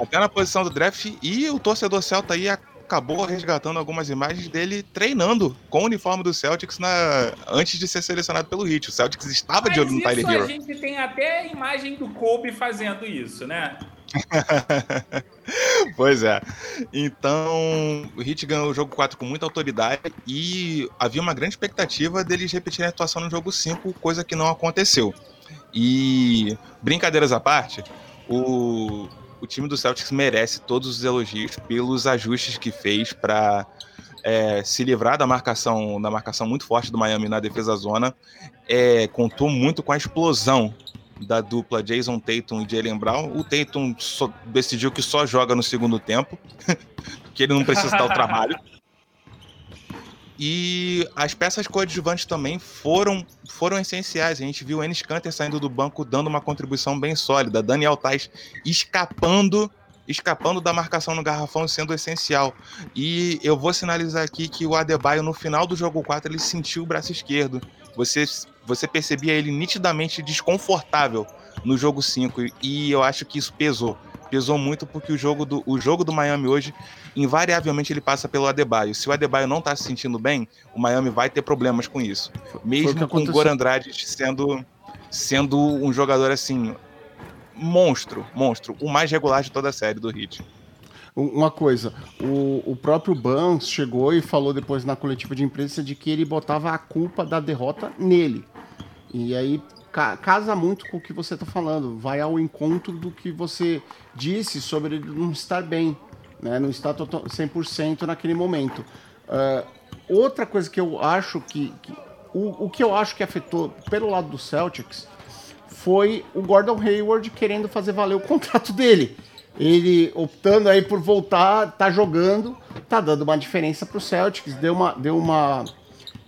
Até na posição do draft. E o torcedor Celta aí acabou resgatando algumas imagens dele treinando com o uniforme do Celtics na... antes de ser selecionado pelo Heat. O Celtics estava Mas de olho no Tyler Hero. a gente tem até a imagem do Kobe fazendo isso, né? pois é. Então, o Heat ganhou o jogo 4 com muita autoridade e havia uma grande expectativa deles repetirem a atuação no jogo 5, coisa que não aconteceu. E, brincadeiras à parte, o, o time do Celtics merece todos os elogios pelos ajustes que fez para é, se livrar da marcação, da marcação muito forte do Miami na defesa zona. É, contou muito com a explosão da dupla Jason Tatum e Jalen Brown. O Tatum só, decidiu que só joga no segundo tempo, que ele não precisa dar o trabalho. E as peças coadjuvantes também foram, foram essenciais. A gente viu o Enes Kanter saindo do banco dando uma contribuição bem sólida. Daniel Tais escapando escapando da marcação no garrafão sendo essencial. E eu vou sinalizar aqui que o Adebayo no final do jogo 4 ele sentiu o braço esquerdo. Você você percebia ele nitidamente desconfortável no jogo 5 e eu acho que isso pesou. Pesou muito porque o jogo do, o jogo do Miami hoje, invariavelmente ele passa pelo Adebayo. Se o Adebayo não está se sentindo bem, o Miami vai ter problemas com isso. Mesmo com o Goran Andrade sendo, sendo um jogador assim, monstro, monstro, o mais regular de toda a série do Heat. Uma coisa, o, o próprio Bans chegou e falou depois na coletiva de imprensa de que ele botava a culpa da derrota nele. E aí ca casa muito com o que você está falando, vai ao encontro do que você disse sobre ele não estar bem, né? não estar 100% naquele momento. Uh, outra coisa que eu acho que, que o, o que eu acho que afetou pelo lado do Celtics foi o Gordon Hayward querendo fazer valer o contrato dele. Ele optando aí por voltar, tá jogando, tá dando uma diferença para o Celtics, deu uma, deu uma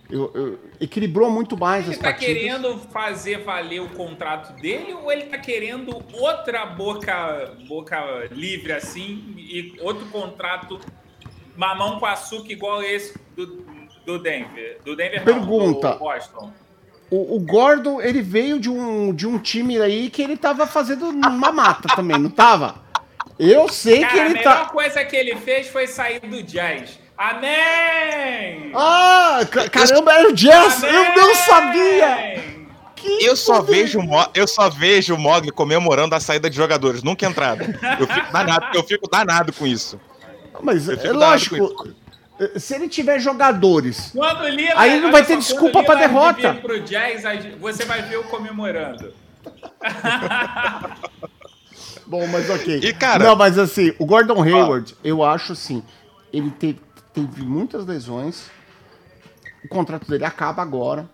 eu, eu, equilibrou muito mais ele as tá partidas. Ele tá querendo fazer valer o contrato dele ou ele tá querendo outra boca, boca livre assim e outro contrato mamão com açúcar igual esse do, do Denver? Do Denver Pergunta. Não, do Boston. O, o, Gordon, ele veio de um, de um time aí que ele tava fazendo uma mata também, não tava? Eu sei Cara, que ele tá... tá... A melhor coisa que ele fez foi sair do Jazz. Amém! Ah, caramba, era o Jazz! Amém! Eu não sabia! Que eu só, vejo, eu só vejo o Mogli comemorando a saída de jogadores, nunca entrada. Eu fico danado, eu fico danado com isso. Mas é lógico, se ele tiver jogadores, Lila, aí não vai ter desculpa para derrota. Pro jazz, você vai ver o comemorando. Bom, mas ok. E, cara... Não, mas assim, o Gordon Hayward, eu acho assim, ele teve, teve muitas lesões. O contrato dele acaba agora.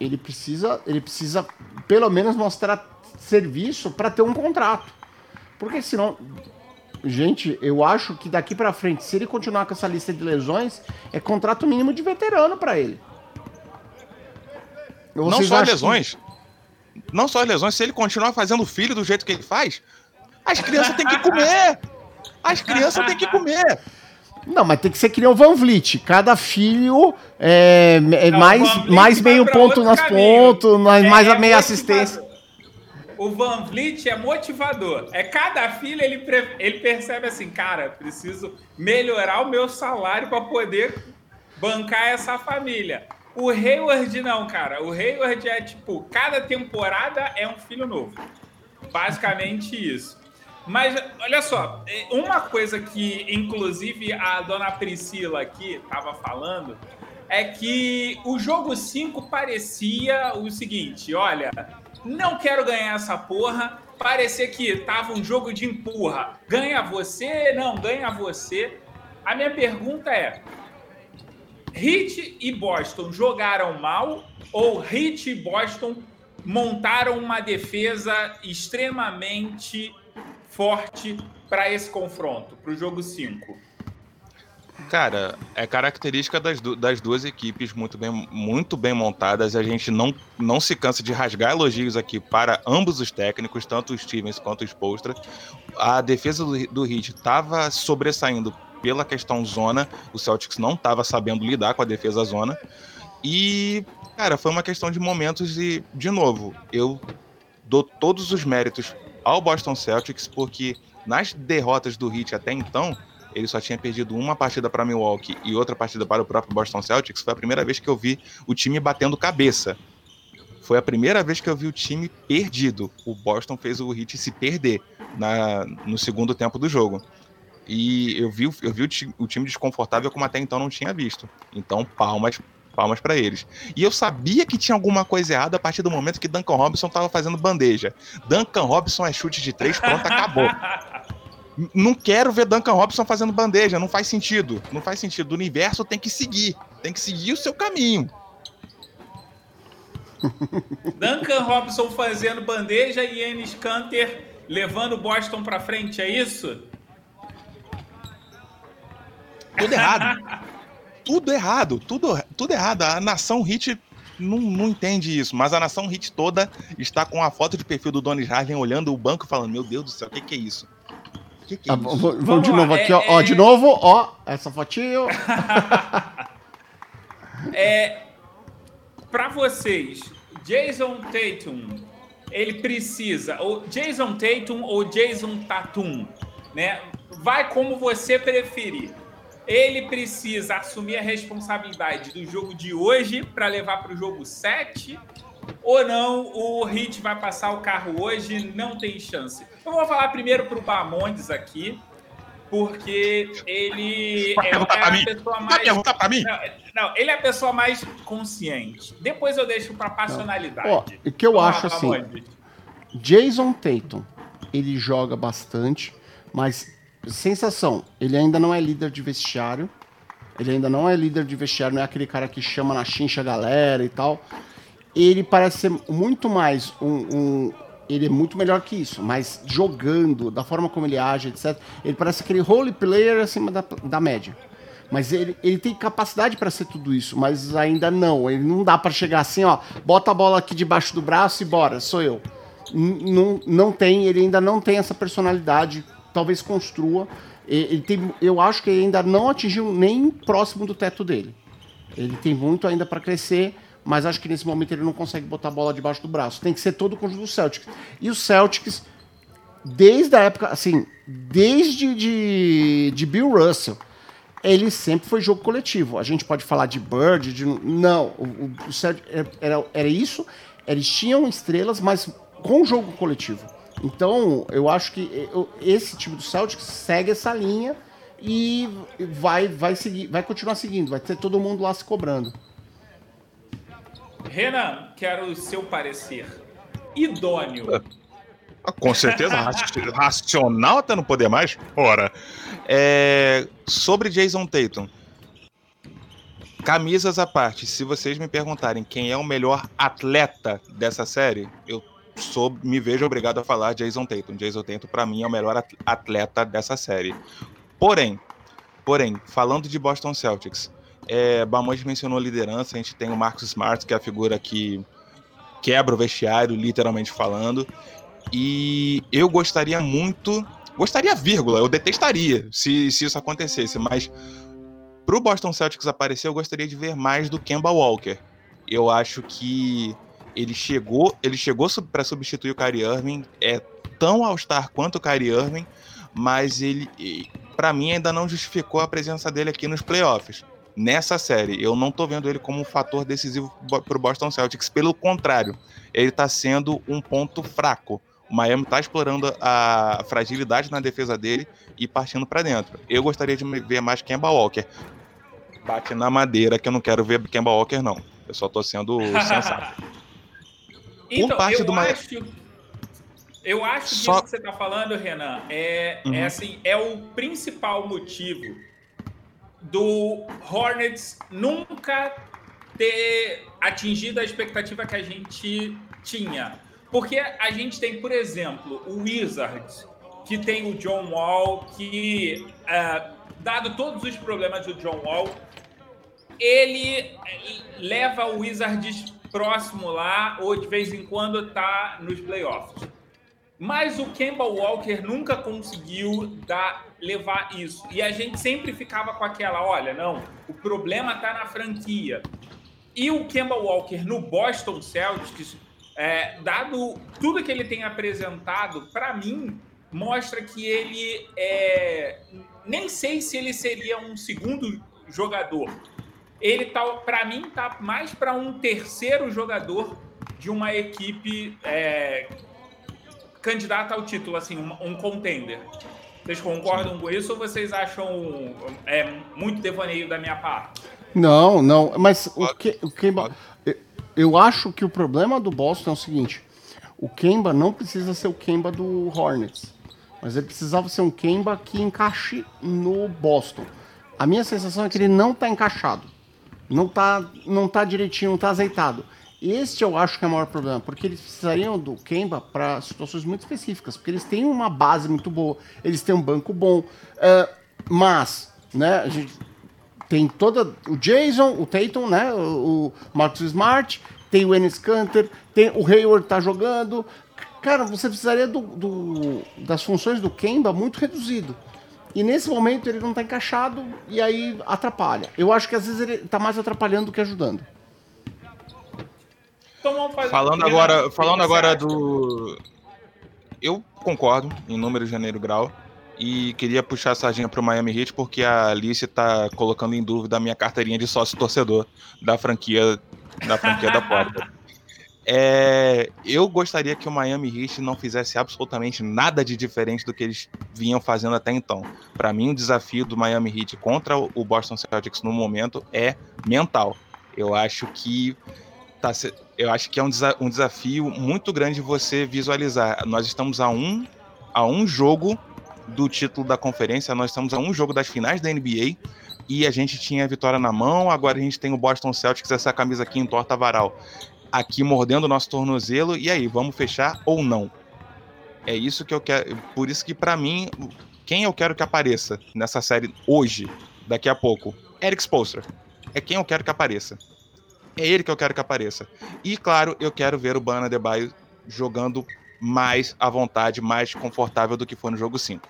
Ele precisa, ele precisa pelo menos mostrar serviço para ter um contrato. Porque senão, gente, eu acho que daqui para frente, se ele continuar com essa lista de lesões, é contrato mínimo de veterano para ele. Vocês não só as lesões. Que... Não só as lesões, se ele continuar fazendo filho do jeito que ele faz, as crianças têm que comer. As crianças têm que comer. Não, mas tem que ser que nem o Van Vliet. Cada filho é, é não, mais, mais meio ponto nas pontos, mais, é, mais a meia assistência. O Van Vliet é motivador. É cada filho ele, ele percebe assim, cara, preciso melhorar o meu salário para poder bancar essa família. O Hayward não, cara. O Hayward é tipo, cada temporada é um filho novo. Basicamente isso. Mas olha só, é, uma coisa que inclusive a dona Priscila aqui estava falando é que o jogo 5 parecia o seguinte: olha, não quero ganhar essa porra. Parecia que tava um jogo de empurra. Ganha você, não, ganha você. A minha pergunta é: Heat e Boston jogaram mal ou Heat e Boston montaram uma defesa extremamente forte para esse confronto, para o jogo 5? Cara, é característica das, du das duas equipes muito bem, muito bem montadas. A gente não, não se cansa de rasgar elogios aqui para ambos os técnicos, tanto o Stevens quanto o Spolstra. A defesa do, do Heat estava sobressaindo pela questão zona. O Celtics não estava sabendo lidar com a defesa zona. E, cara, foi uma questão de momentos e, de novo, eu dou todos os méritos ao Boston Celtics, porque nas derrotas do Heat até então, ele só tinha perdido uma partida para Milwaukee e outra partida para o próprio Boston Celtics. Foi a primeira vez que eu vi o time batendo cabeça. Foi a primeira vez que eu vi o time perdido. O Boston fez o Heat se perder na, no segundo tempo do jogo. E eu vi, eu vi o, o time desconfortável como até então não tinha visto. Então, palmas palmas para eles. E eu sabia que tinha alguma coisa errada a partir do momento que Duncan Robinson estava fazendo bandeja. Duncan Robinson é chute de três, pronto, acabou. Não quero ver Duncan Robinson fazendo bandeja, não faz sentido. Não faz sentido. O universo tem que seguir, tem que seguir o seu caminho. Duncan Robinson fazendo bandeja e Ennis Canter levando Boston para frente, é isso? Tudo errado. tudo errado, tudo, tudo errado. A nação Hit não, não entende isso, mas a nação Hit toda está com a foto de perfil do Donis Harden olhando o banco falando: Meu Deus do céu, o que, que é isso? Que que é ah, isso? Vamos, vamos de novo aqui, é, ó, é... ó. De novo, ó. Essa fotinho. é. Pra vocês, Jason Tatum, ele precisa. Ou Jason Tatum ou Jason Tatum, né? Vai como você preferir ele precisa assumir a responsabilidade do jogo de hoje para levar para o jogo 7 ou não, o Hit vai passar o carro hoje, não tem chance. Eu vou falar primeiro para o Bamondes aqui, porque ele é, é a pessoa mais. Mim? Não, não, ele é a pessoa mais consciente. Depois eu deixo para personalidade. O que eu Vamos acho lá, assim, Jason Tatum, ele joga bastante, mas sensação, ele ainda não é líder de vestiário. Ele ainda não é líder de vestiário, não é aquele cara que chama na chincha a galera e tal. Ele parece ser muito mais um, um ele é muito melhor que isso, mas jogando, da forma como ele age, etc., ele parece aquele role player acima da, da média. Mas ele, ele tem capacidade para ser tudo isso, mas ainda não. Ele não dá para chegar assim, ó, bota a bola aqui debaixo do braço e bora, sou eu. N não, não tem, ele ainda não tem essa personalidade talvez construa. Ele tem, eu acho que ainda não atingiu nem próximo do teto dele. Ele tem muito ainda para crescer, mas acho que nesse momento ele não consegue botar a bola debaixo do braço. Tem que ser todo o conjunto do Celtics. E os Celtics, desde a época, assim, desde de, de Bill Russell, ele sempre foi jogo coletivo. A gente pode falar de Bird, de. Não, o, o Celtics era, era isso. Eles tinham estrelas, mas com jogo coletivo. Então, eu acho que esse time do Celtics segue essa linha e vai, vai, seguir, vai continuar seguindo, vai ter todo mundo lá se cobrando. Renan, quero o seu parecer. Idôneo. Ah, com certeza, racional até não poder mais. Ora, é... sobre Jason Tatum. Camisas à parte, se vocês me perguntarem quem é o melhor atleta dessa série, eu sou, me vejo obrigado a falar Jason Tatum. Jason Tatum, para mim, é o melhor atleta dessa série. Porém, porém, falando de Boston Celtics, é, Bamonte mencionou liderança, a gente tem o Marcus Smart, que é a figura que quebra o vestiário, literalmente falando. E eu gostaria muito. Gostaria, vírgula, eu detestaria se, se isso acontecesse, mas para o Boston Celtics aparecer, eu gostaria de ver mais do Kemba Walker. Eu acho que ele chegou, ele chegou para substituir o Kyrie Irving, é tão all-star quanto o Kyrie Irving, mas ele, para mim, ainda não justificou a presença dele aqui nos playoffs. Nessa série, eu não tô vendo ele como um fator decisivo para o Boston Celtics. Pelo contrário, ele está sendo um ponto fraco, O Miami tá explorando a fragilidade na defesa dele e partindo para dentro. Eu gostaria de ver mais Kemba Walker. Bate na madeira que eu não quero ver Kemba Walker, não. Eu só tô sendo sensato. Então, parte eu do acho, eu acho que só... isso que você tá falando, Renan, é, é uhum. é assim, é o principal motivo do Hornets nunca ter atingido a expectativa que a gente tinha. Porque a gente tem, por exemplo, o Wizards, que tem o John Wall, que, uh, dado todos os problemas do John Wall, ele leva o Wizards próximo lá, ou de vez em quando tá nos playoffs. Mas o Kemba Walker nunca conseguiu dar, levar isso. E a gente sempre ficava com aquela, olha, não, o problema tá na franquia. E o Kemba Walker no Boston Celtics, é, dado tudo que ele tem apresentado, para mim, mostra que ele é. Nem sei se ele seria um segundo jogador. Ele tá, para mim, tá mais para um terceiro jogador de uma equipe é, candidata ao título, assim, um, um contender. Vocês concordam com isso ou vocês acham é, muito devaneio da minha parte? Não, não, mas o que, o Kemba, eu acho que o problema do Boston é o seguinte: o Kemba não precisa ser o Kemba do Hornets, mas ele precisava ser um Kemba que encaixe no Boston. A minha sensação é que ele não está encaixado, não está não tá direitinho, não está azeitado. Este eu acho que é o maior problema, porque eles precisariam do Kemba para situações muito específicas, porque eles têm uma base muito boa, eles têm um banco bom, uh, mas, né, a gente tem toda o Jason, o Tatum, né? O, Marcus Smart, tem o Enes Kanter, tem o Hayward tá jogando. Cara, você precisaria do, do, das funções do Kemba muito reduzido. E nesse momento ele não está encaixado e aí atrapalha. Eu acho que às vezes ele está mais atrapalhando do que ajudando. Então falando agora, falando agora do eu concordo em número de janeiro grau e queria puxar a sardinha para o Miami Heat porque a Alice está colocando em dúvida a minha carteirinha de sócio torcedor da franquia da franquia da porta. É, eu gostaria que o Miami Heat não fizesse absolutamente nada de diferente do que eles vinham fazendo até então. Para mim, o desafio do Miami Heat contra o Boston Celtics no momento é mental. Eu acho que tá, eu acho que é um, desa um desafio muito grande você visualizar. Nós estamos a um a um jogo do título da conferência. Nós estamos a um jogo das finais da NBA e a gente tinha a vitória na mão. Agora a gente tem o Boston Celtics, essa camisa aqui em torta varal, aqui mordendo o nosso tornozelo. E aí, vamos fechar ou não? É isso que eu quero. Por isso que, para mim, quem eu quero que apareça nessa série hoje, daqui a pouco, Eric Spoelstra. É quem eu quero que apareça. É ele que eu quero que apareça. E, claro, eu quero ver o Bana Debaio jogando mais à vontade, mais confortável do que foi no jogo 5.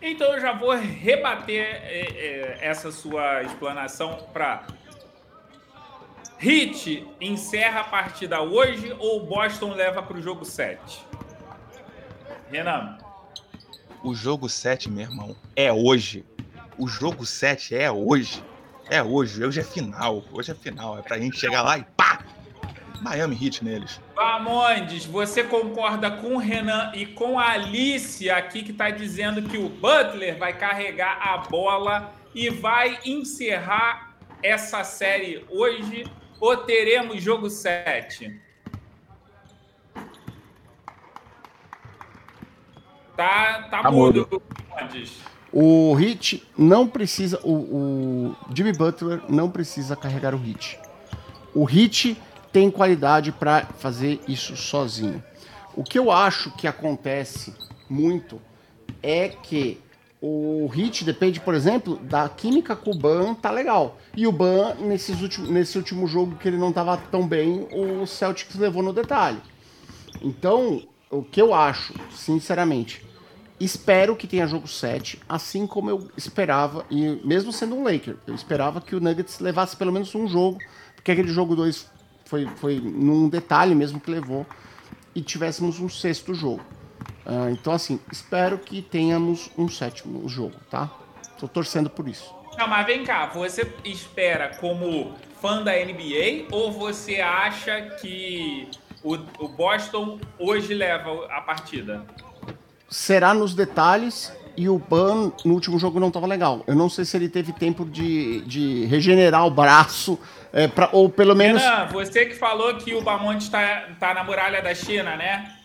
Então eu já vou rebater é, é, essa sua explanação para Hit encerra a partida hoje ou Boston leva para o jogo 7? Renan. O jogo 7, meu irmão, é hoje. O jogo 7 é hoje. É hoje. Hoje é final. Hoje é final. É pra gente chegar lá e pá! Miami Heat neles. Bamondes, você concorda com o Renan e com a Alice aqui que está dizendo que o Butler vai carregar a bola e vai encerrar essa série hoje ou teremos jogo 7? Tá, tá, tá mudo. O Hit não precisa. O, o Jimmy Butler não precisa carregar o Hit. O Hit tem qualidade para fazer isso sozinho. O que eu acho que acontece muito é que o hit depende, por exemplo, da química com o Ban, tá legal. E o Ban, nesses últimos, nesse último jogo que ele não estava tão bem, o Celtics levou no detalhe. Então, o que eu acho, sinceramente, espero que tenha jogo 7, assim como eu esperava, e mesmo sendo um Laker, eu esperava que o Nuggets levasse pelo menos um jogo, porque aquele jogo 2 foi, foi num detalhe mesmo que levou e tivéssemos um sexto jogo. Uh, então, assim, espero que tenhamos um sétimo jogo, tá? Tô torcendo por isso. Não, mas vem cá, você espera como fã da NBA ou você acha que o, o Boston hoje leva a partida? Será nos detalhes e o Ban no último jogo não estava legal. Eu não sei se ele teve tempo de, de regenerar o braço, é, pra, ou pelo menos. Renan, você que falou que o Bamonte está tá na muralha da China, né?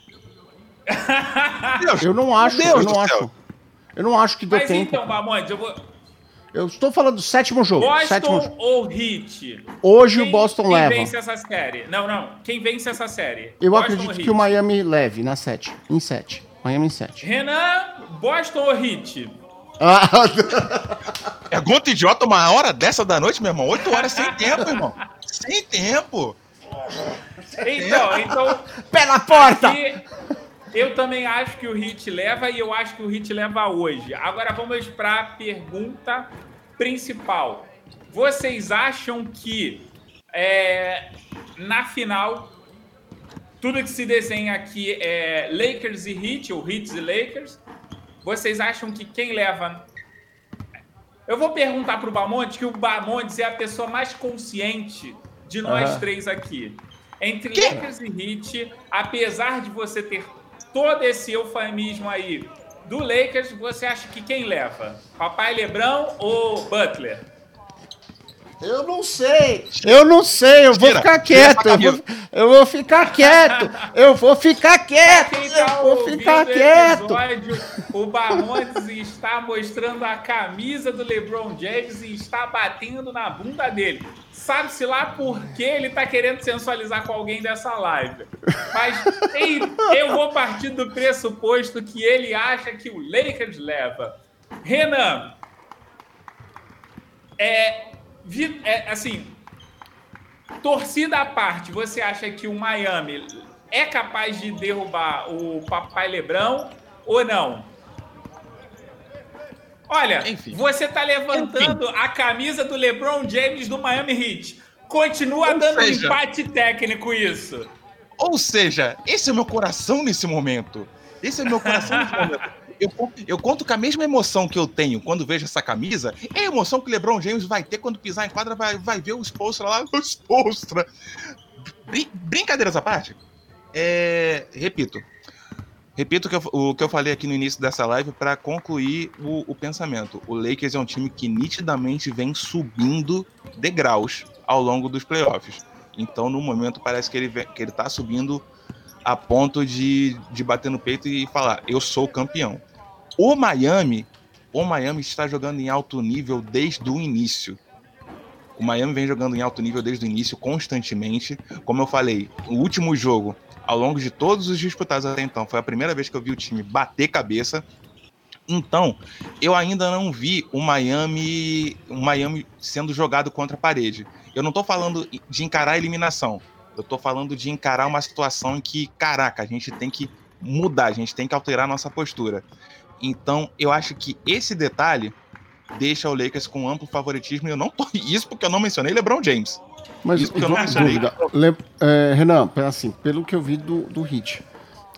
Deus, eu não acho, Deus eu não acho. Céu. Eu não acho que deu Mas tempo. então, Bamonte, eu vou. Eu estou falando do sétimo jogo. Boston sétimo... ou Heat? Hoje quem, o Boston quem leva. Quem vence essa série? Não, não. Quem vence essa série? Eu Boston acredito que o Miami leve na 7. Em 7. Miami em 7. Renan, Boston ou Heat? Gota idiota uma hora dessa da noite, meu irmão? 8 horas sem tempo, irmão. Sem tempo. Então, então. Pé na porta! Aqui, eu também acho que o Hit leva e eu acho que o Hit leva hoje. Agora vamos para a pergunta principal. Vocês acham que é, na final tudo que se desenha aqui é Lakers e Heat, ou Heat e Lakers? Vocês acham que quem leva. Eu vou perguntar para o Bamontes, que o Bamontes é a pessoa mais consciente de nós uhum. três aqui. Entre que? Lakers e Heat, apesar de você ter todo esse eufemismo aí do Lakers, você acha que quem leva? Papai Lebrão ou Butler? Eu não sei. Eu não sei. Eu vou ficar quieto. Eu vou, eu vou ficar quieto. Eu vou ficar quieto. Tá eu vou ficar quieto. Episódio, o Bamontes está mostrando a camisa do LeBron James e está batendo na bunda dele. Sabe-se lá por que ele está querendo sensualizar com alguém dessa live. Mas eu vou partir do pressuposto que ele acha que o Lakers leva. Renan, é, é, assim, torcida à parte, você acha que o Miami é capaz de derrubar o Papai Lebrão ou não? Olha, Enfim. você está levantando Enfim. a camisa do LeBron James do Miami Heat. Continua ou dando seja, um empate técnico isso. Ou seja, esse é o meu coração nesse momento. Esse é o meu coração nesse momento eu, eu conto com a mesma emoção que eu tenho quando vejo essa camisa, é a emoção que o LeBron James vai ter quando pisar em quadra, vai, vai ver o Spolstra lá, o Spolstra. Brin brincadeiras à parte, é, repito, repito o que, eu, o que eu falei aqui no início dessa live para concluir o, o, pensamento. O Lakers é um time que nitidamente vem subindo degraus ao longo dos playoffs. Então, no momento, parece que ele, vem, que ele tá subindo a ponto de, de bater no peito e falar: eu sou campeão. O Miami, o Miami está jogando em alto nível desde o início. O Miami vem jogando em alto nível desde o início, constantemente. Como eu falei, o último jogo, ao longo de todos os disputados até então, foi a primeira vez que eu vi o time bater cabeça. Então, eu ainda não vi o Miami, o Miami sendo jogado contra a parede. Eu não estou falando de encarar a eliminação. Eu tô falando de encarar uma situação em que, caraca, a gente tem que mudar, a gente tem que alterar a nossa postura. Então, eu acho que esse detalhe deixa o Lakers com amplo favoritismo. E eu não tô. Isso porque eu não mencionei LeBron James. Mas isso porque eu não mencionei. Le... É, Renan, assim, pelo que eu vi do, do Hit,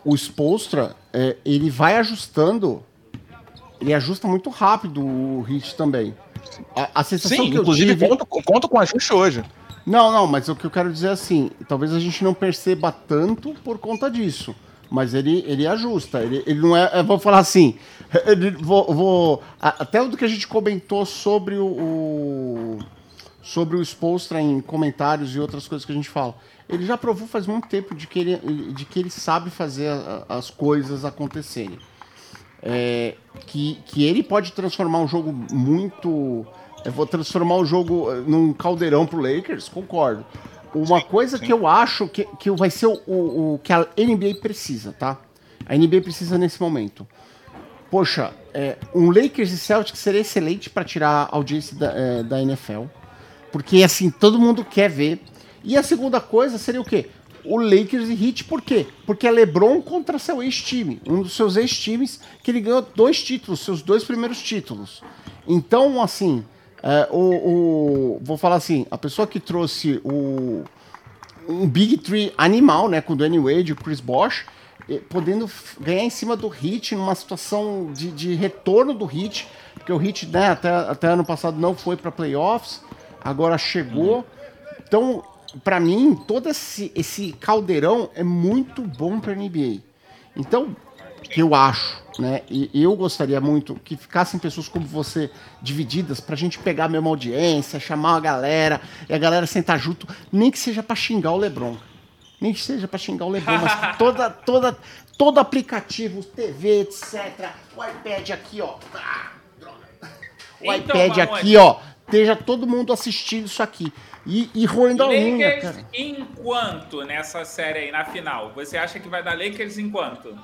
o Spolstra, é, ele vai ajustando. Ele ajusta muito rápido o Hit também. A, a sensação Sim, que inclusive eu tive... conto, conto com ajuste hoje. Não, não, mas o que eu quero dizer é assim, talvez a gente não perceba tanto por conta disso. Mas ele, ele ajusta. Ele, ele não é. Vou falar assim. Ele, vou, vou, até o que a gente comentou sobre o, o sobre o Spolstra em comentários e outras coisas que a gente fala. Ele já provou faz muito tempo de que ele, de que ele sabe fazer as coisas acontecerem. É, que, que ele pode transformar um jogo muito eu vou transformar o jogo eh, num caldeirão pro Lakers, concordo. Uma coisa sim. que eu acho que, que vai ser o, o, o, que a NBA precisa, tá? A NBA precisa nesse momento. Poxa, é, um Lakers e Celtics seria excelente para tirar a audiência da, é, da NFL. Porque assim, todo mundo quer ver. E a segunda coisa seria o quê? O Lakers e Heat, por quê? Porque é LeBron contra seu ex-time. Um dos seus ex-times que ele ganhou dois títulos, seus dois primeiros títulos. Então, assim, é, o, o, vou falar assim, a pessoa que trouxe o um Big Tree animal, né, com o Danny Wade e o Chris Bosh, podendo ganhar em cima do Hit numa situação de, de retorno do Hit, porque o Hit né, até, até ano passado não foi para playoffs, agora chegou. Então, para mim, todo esse, esse caldeirão é muito bom para NBA. Então, eu acho, né? E eu gostaria muito que ficassem pessoas como você divididas pra gente pegar a mesma audiência, chamar a galera e a galera sentar junto, nem que seja para xingar o LeBron. Nem que seja para xingar o LeBron, mas toda toda todo aplicativo, TV, etc, o iPad aqui, ó. Ah, o então, iPad aqui, ó, esteja todo mundo assistindo isso aqui. E, e roendo a unha, cara. enquanto nessa série aí, na final? Você acha que vai dar Lakers enquanto?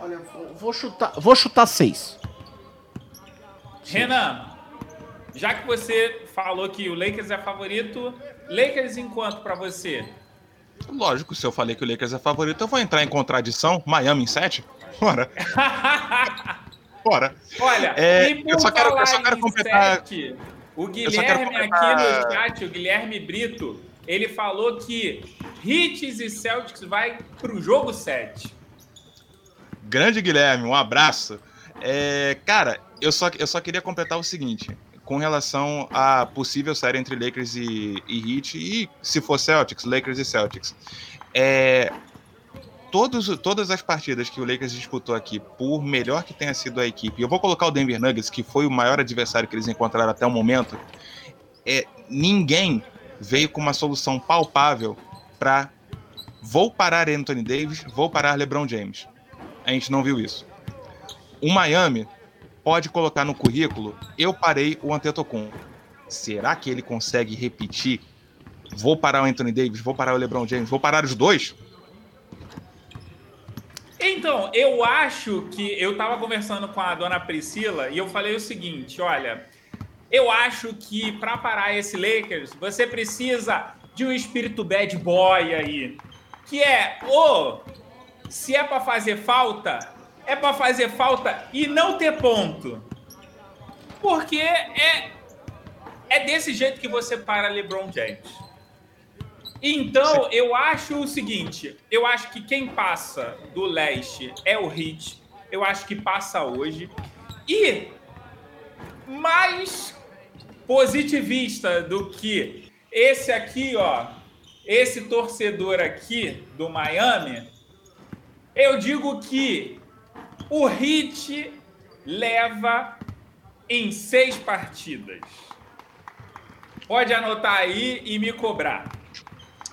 Olha, vou chutar, vou chutar seis. Renan, já que você falou que o Lakers é favorito, Lakers enquanto para você? Lógico, se eu falei que o Lakers é favorito, eu vou entrar em contradição. Miami em 7? Bora. Bora. Olha, é, eu só quero, eu só quero completar. Sete, o Guilherme aqui no chat, o Guilherme Brito, ele falou que Hits e Celtics vai pro jogo 7. Grande Guilherme, um abraço. É, cara, eu só, eu só queria completar o seguinte: com relação à possível série entre Lakers e, e Heat, e se for Celtics, Lakers e Celtics. É, todos, todas as partidas que o Lakers disputou aqui, por melhor que tenha sido a equipe, eu vou colocar o Denver Nuggets, que foi o maior adversário que eles encontraram até o momento, é, ninguém veio com uma solução palpável para vou parar Anthony Davis, vou parar LeBron James. A gente não viu isso. O Miami pode colocar no currículo, eu parei o Antetokounmpo. Será que ele consegue repetir? Vou parar o Anthony Davis, vou parar o LeBron James, vou parar os dois? Então, eu acho que eu estava conversando com a dona Priscila e eu falei o seguinte, olha, eu acho que para parar esse Lakers, você precisa de um espírito bad boy aí, que é, oh, se é para fazer falta, é para fazer falta e não ter ponto. Porque é, é desse jeito que você para LeBron James. Então, eu acho o seguinte: eu acho que quem passa do leste é o Heat. Eu acho que passa hoje. E mais positivista do que esse aqui, ó, esse torcedor aqui do Miami, eu digo que o Hit leva em seis partidas. Pode anotar aí e me cobrar.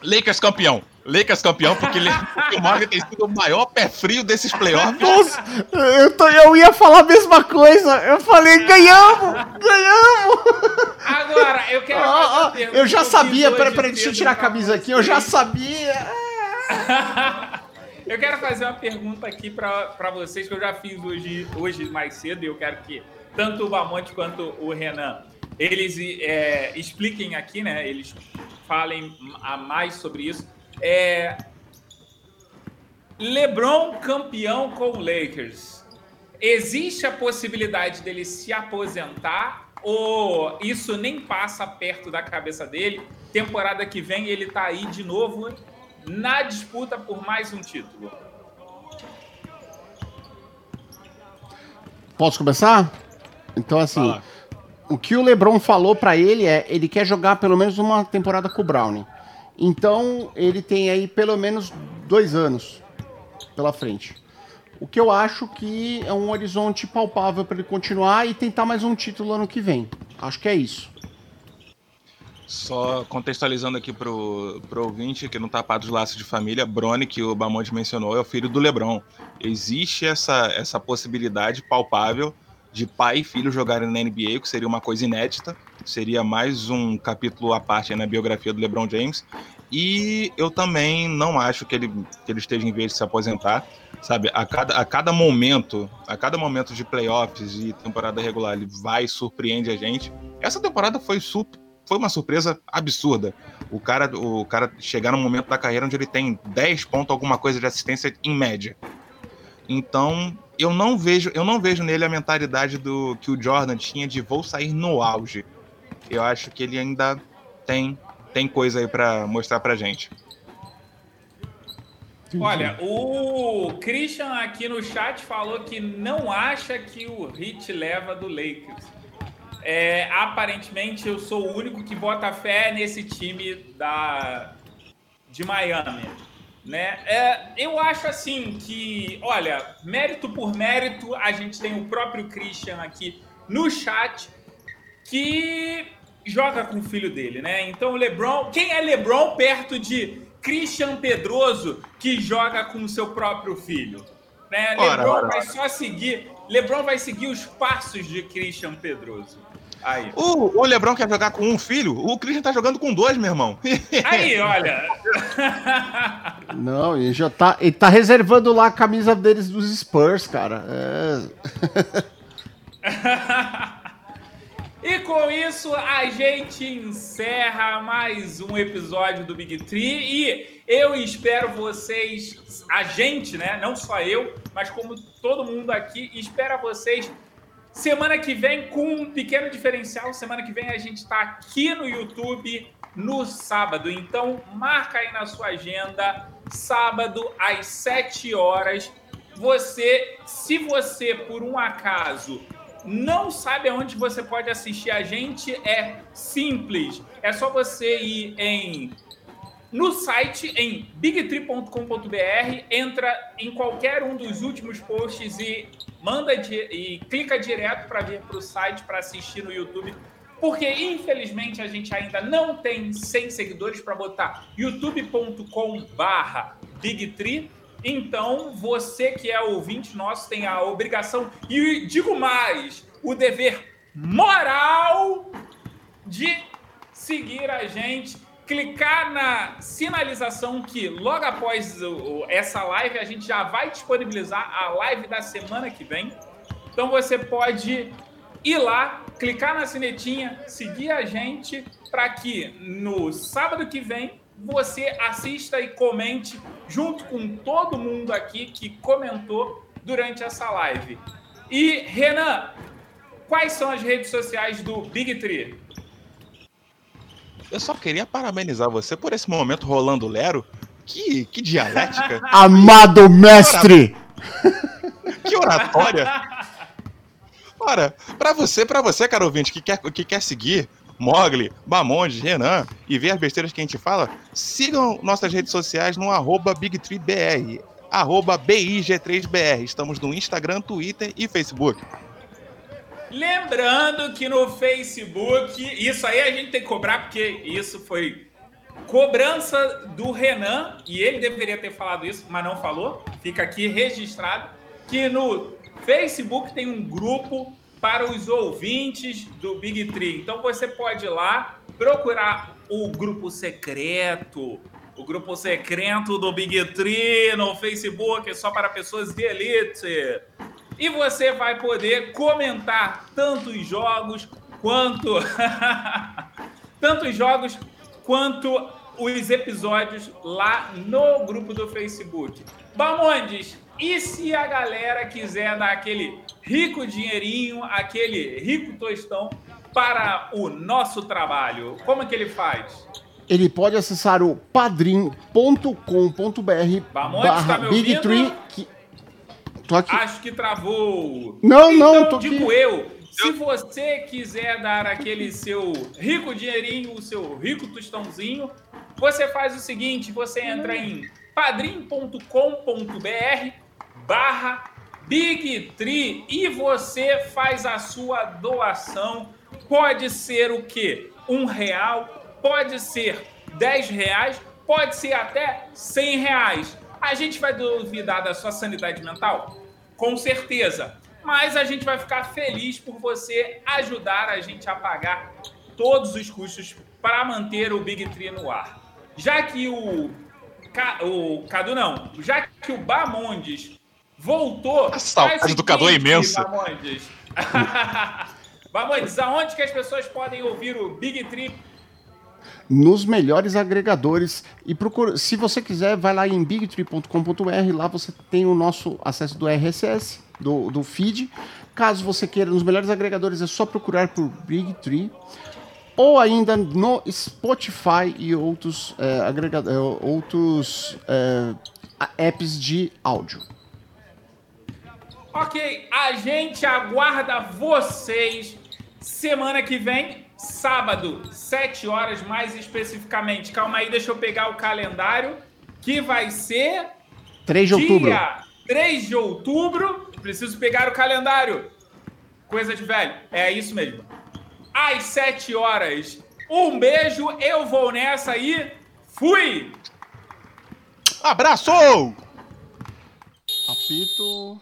Lakers campeão. Lakers campeão, porque, porque o Morgan tem sido o maior pé frio desses playoffs. Nossa, eu, tô, eu ia falar a mesma coisa. Eu falei, ganhamos! Ganhamos! Agora, eu quero. Ah, ah, eu já sabia, peraí, pera, deixa eu tirar a camisa aqui. Eu já sabia. Eu quero fazer uma pergunta aqui para vocês que eu já fiz hoje, hoje mais cedo e eu quero que tanto o Bamonte quanto o Renan eles é, expliquem aqui, né? Eles falem a mais sobre isso. É, LeBron campeão com o Lakers. Existe a possibilidade dele se aposentar ou isso nem passa perto da cabeça dele? Temporada que vem ele tá aí de novo na disputa por mais um título. Posso começar? Então, assim, o que o LeBron falou para ele é, ele quer jogar pelo menos uma temporada com o Brownie. Então, ele tem aí pelo menos dois anos pela frente. O que eu acho que é um horizonte palpável para ele continuar e tentar mais um título ano que vem. Acho que é isso. Só contextualizando aqui pro, pro ouvinte que não tá par dos laços de família, Brony, que o Bamonte mencionou, é o filho do Lebron. Existe essa, essa possibilidade palpável de pai e filho jogarem na NBA, que seria uma coisa inédita. Seria mais um capítulo à parte na biografia do LeBron James. E eu também não acho que ele, que ele esteja em vez de se aposentar. Sabe, a cada, a cada momento, a cada momento de playoffs e temporada regular, ele vai surpreende a gente. Essa temporada foi super foi uma surpresa absurda. O cara, o cara chegar num momento da carreira onde ele tem 10 pontos, alguma coisa de assistência em média. Então, eu não vejo, eu não vejo nele a mentalidade do que o Jordan tinha de vou sair no auge. Eu acho que ele ainda tem tem coisa aí para mostrar pra gente. Olha, o Christian aqui no chat falou que não acha que o Hit leva do Lakers. É, aparentemente eu sou o único que bota fé nesse time da, de Miami. Né? É, eu acho assim que, olha, mérito por mérito, a gente tem o próprio Christian aqui no chat que joga com o filho dele, né? Então o LeBron, quem é LeBron perto de Christian Pedroso que joga com o seu próprio filho? Né? Ora, LeBron ora, vai ora. só seguir, LeBron vai seguir os passos de Christian Pedroso. Aí. O, o Lebron quer jogar com um filho, o Christian tá jogando com dois, meu irmão. Aí, olha. Não, ele já tá. Ele tá reservando lá a camisa deles dos Spurs, cara. É. E com isso a gente encerra mais um episódio do Big Tree e eu espero vocês, a gente, né? Não só eu, mas como todo mundo aqui, espera vocês semana que vem com um pequeno diferencial. Semana que vem a gente está aqui no YouTube no sábado. Então marca aí na sua agenda, sábado às 7 horas. Você, se você por um acaso não sabe aonde você pode assistir a gente, é simples. É só você ir em no site em bigtree.com.br, entra em qualquer um dos últimos posts e manda e clica direto para vir para o site para assistir no YouTube. Porque infelizmente a gente ainda não tem 100 seguidores para botar youtube.com/barra bigtree. Então, você que é ouvinte nosso tem a obrigação e digo mais, o dever moral de seguir a gente, clicar na sinalização que logo após o- essa live a gente já vai disponibilizar a live da semana que vem. Então você pode ir lá, clicar na sinetinha, seguir a gente para que no sábado que vem você assista e comente junto com todo mundo aqui que comentou durante essa live. E Renan, quais são as redes sociais do Big Tree? Eu só queria parabenizar você por esse momento rolando Lero. Que, que dialética, Amado mestre! que oratória. Ora, pra você, pra você, caro ouvinte, que quer, que quer seguir Mogli, Bamonde, Renan e ver as besteiras que a gente fala, sigam nossas redes sociais no arroba BigTreeBR, arroba BIG3BR. Estamos no Instagram, Twitter e Facebook. Lembrando que no Facebook, isso aí a gente tem que cobrar, porque isso foi cobrança do Renan, e ele deveria ter falado isso, mas não falou. Fica aqui registrado que no Facebook tem um grupo para os ouvintes do Big Tree. Então você pode ir lá procurar o grupo secreto, o grupo secreto do Big Tree no Facebook, só para pessoas de elite. E você vai poder comentar tantos jogos quanto tantos jogos quanto os episódios lá no grupo do Facebook. Bamondes, e se a galera quiser dar aquele rico dinheirinho, aquele rico tostão para o nosso trabalho, como é que ele faz? Ele pode acessar o padrim.com.br tá barra Big? Tree. Que... Tô aqui. Acho que travou. Não, não, então, tô digo aqui. eu. Se você quiser dar aquele seu rico dinheirinho, o seu rico tostãozinho, você faz o seguinte: você entra em padrim.com.br barra Big Tree e você faz a sua doação. Pode ser o quê? Um real, pode ser dez reais, pode ser até cem reais. A gente vai duvidar da sua sanidade mental? Com certeza. Mas a gente vai ficar feliz por você ajudar a gente a pagar todos os custos para manter o Big Tree no ar. Já que o, o Cadu não, já que o Bamondes voltou. A saudade do Cadu é imensa. Bamondes. Bamondes, aonde que as pessoas podem ouvir o Big Tree nos melhores agregadores e procura, se você quiser, vai lá em bigtree.com.br, lá você tem o nosso acesso do RSS, do, do feed. Caso você queira, nos melhores agregadores é só procurar por Big Tree ou ainda no Spotify e outros, é, agrega- é, outros é, apps de áudio. Ok, a gente aguarda vocês semana que vem, sábado, 7 horas mais especificamente. Calma aí, deixa eu pegar o calendário, que vai ser 3 de outubro. dia 3 de outubro. Preciso pegar o calendário. Coisa de velho. É isso mesmo. Às 7 horas. Um beijo, eu vou nessa aí. Fui! Abraço! Apito.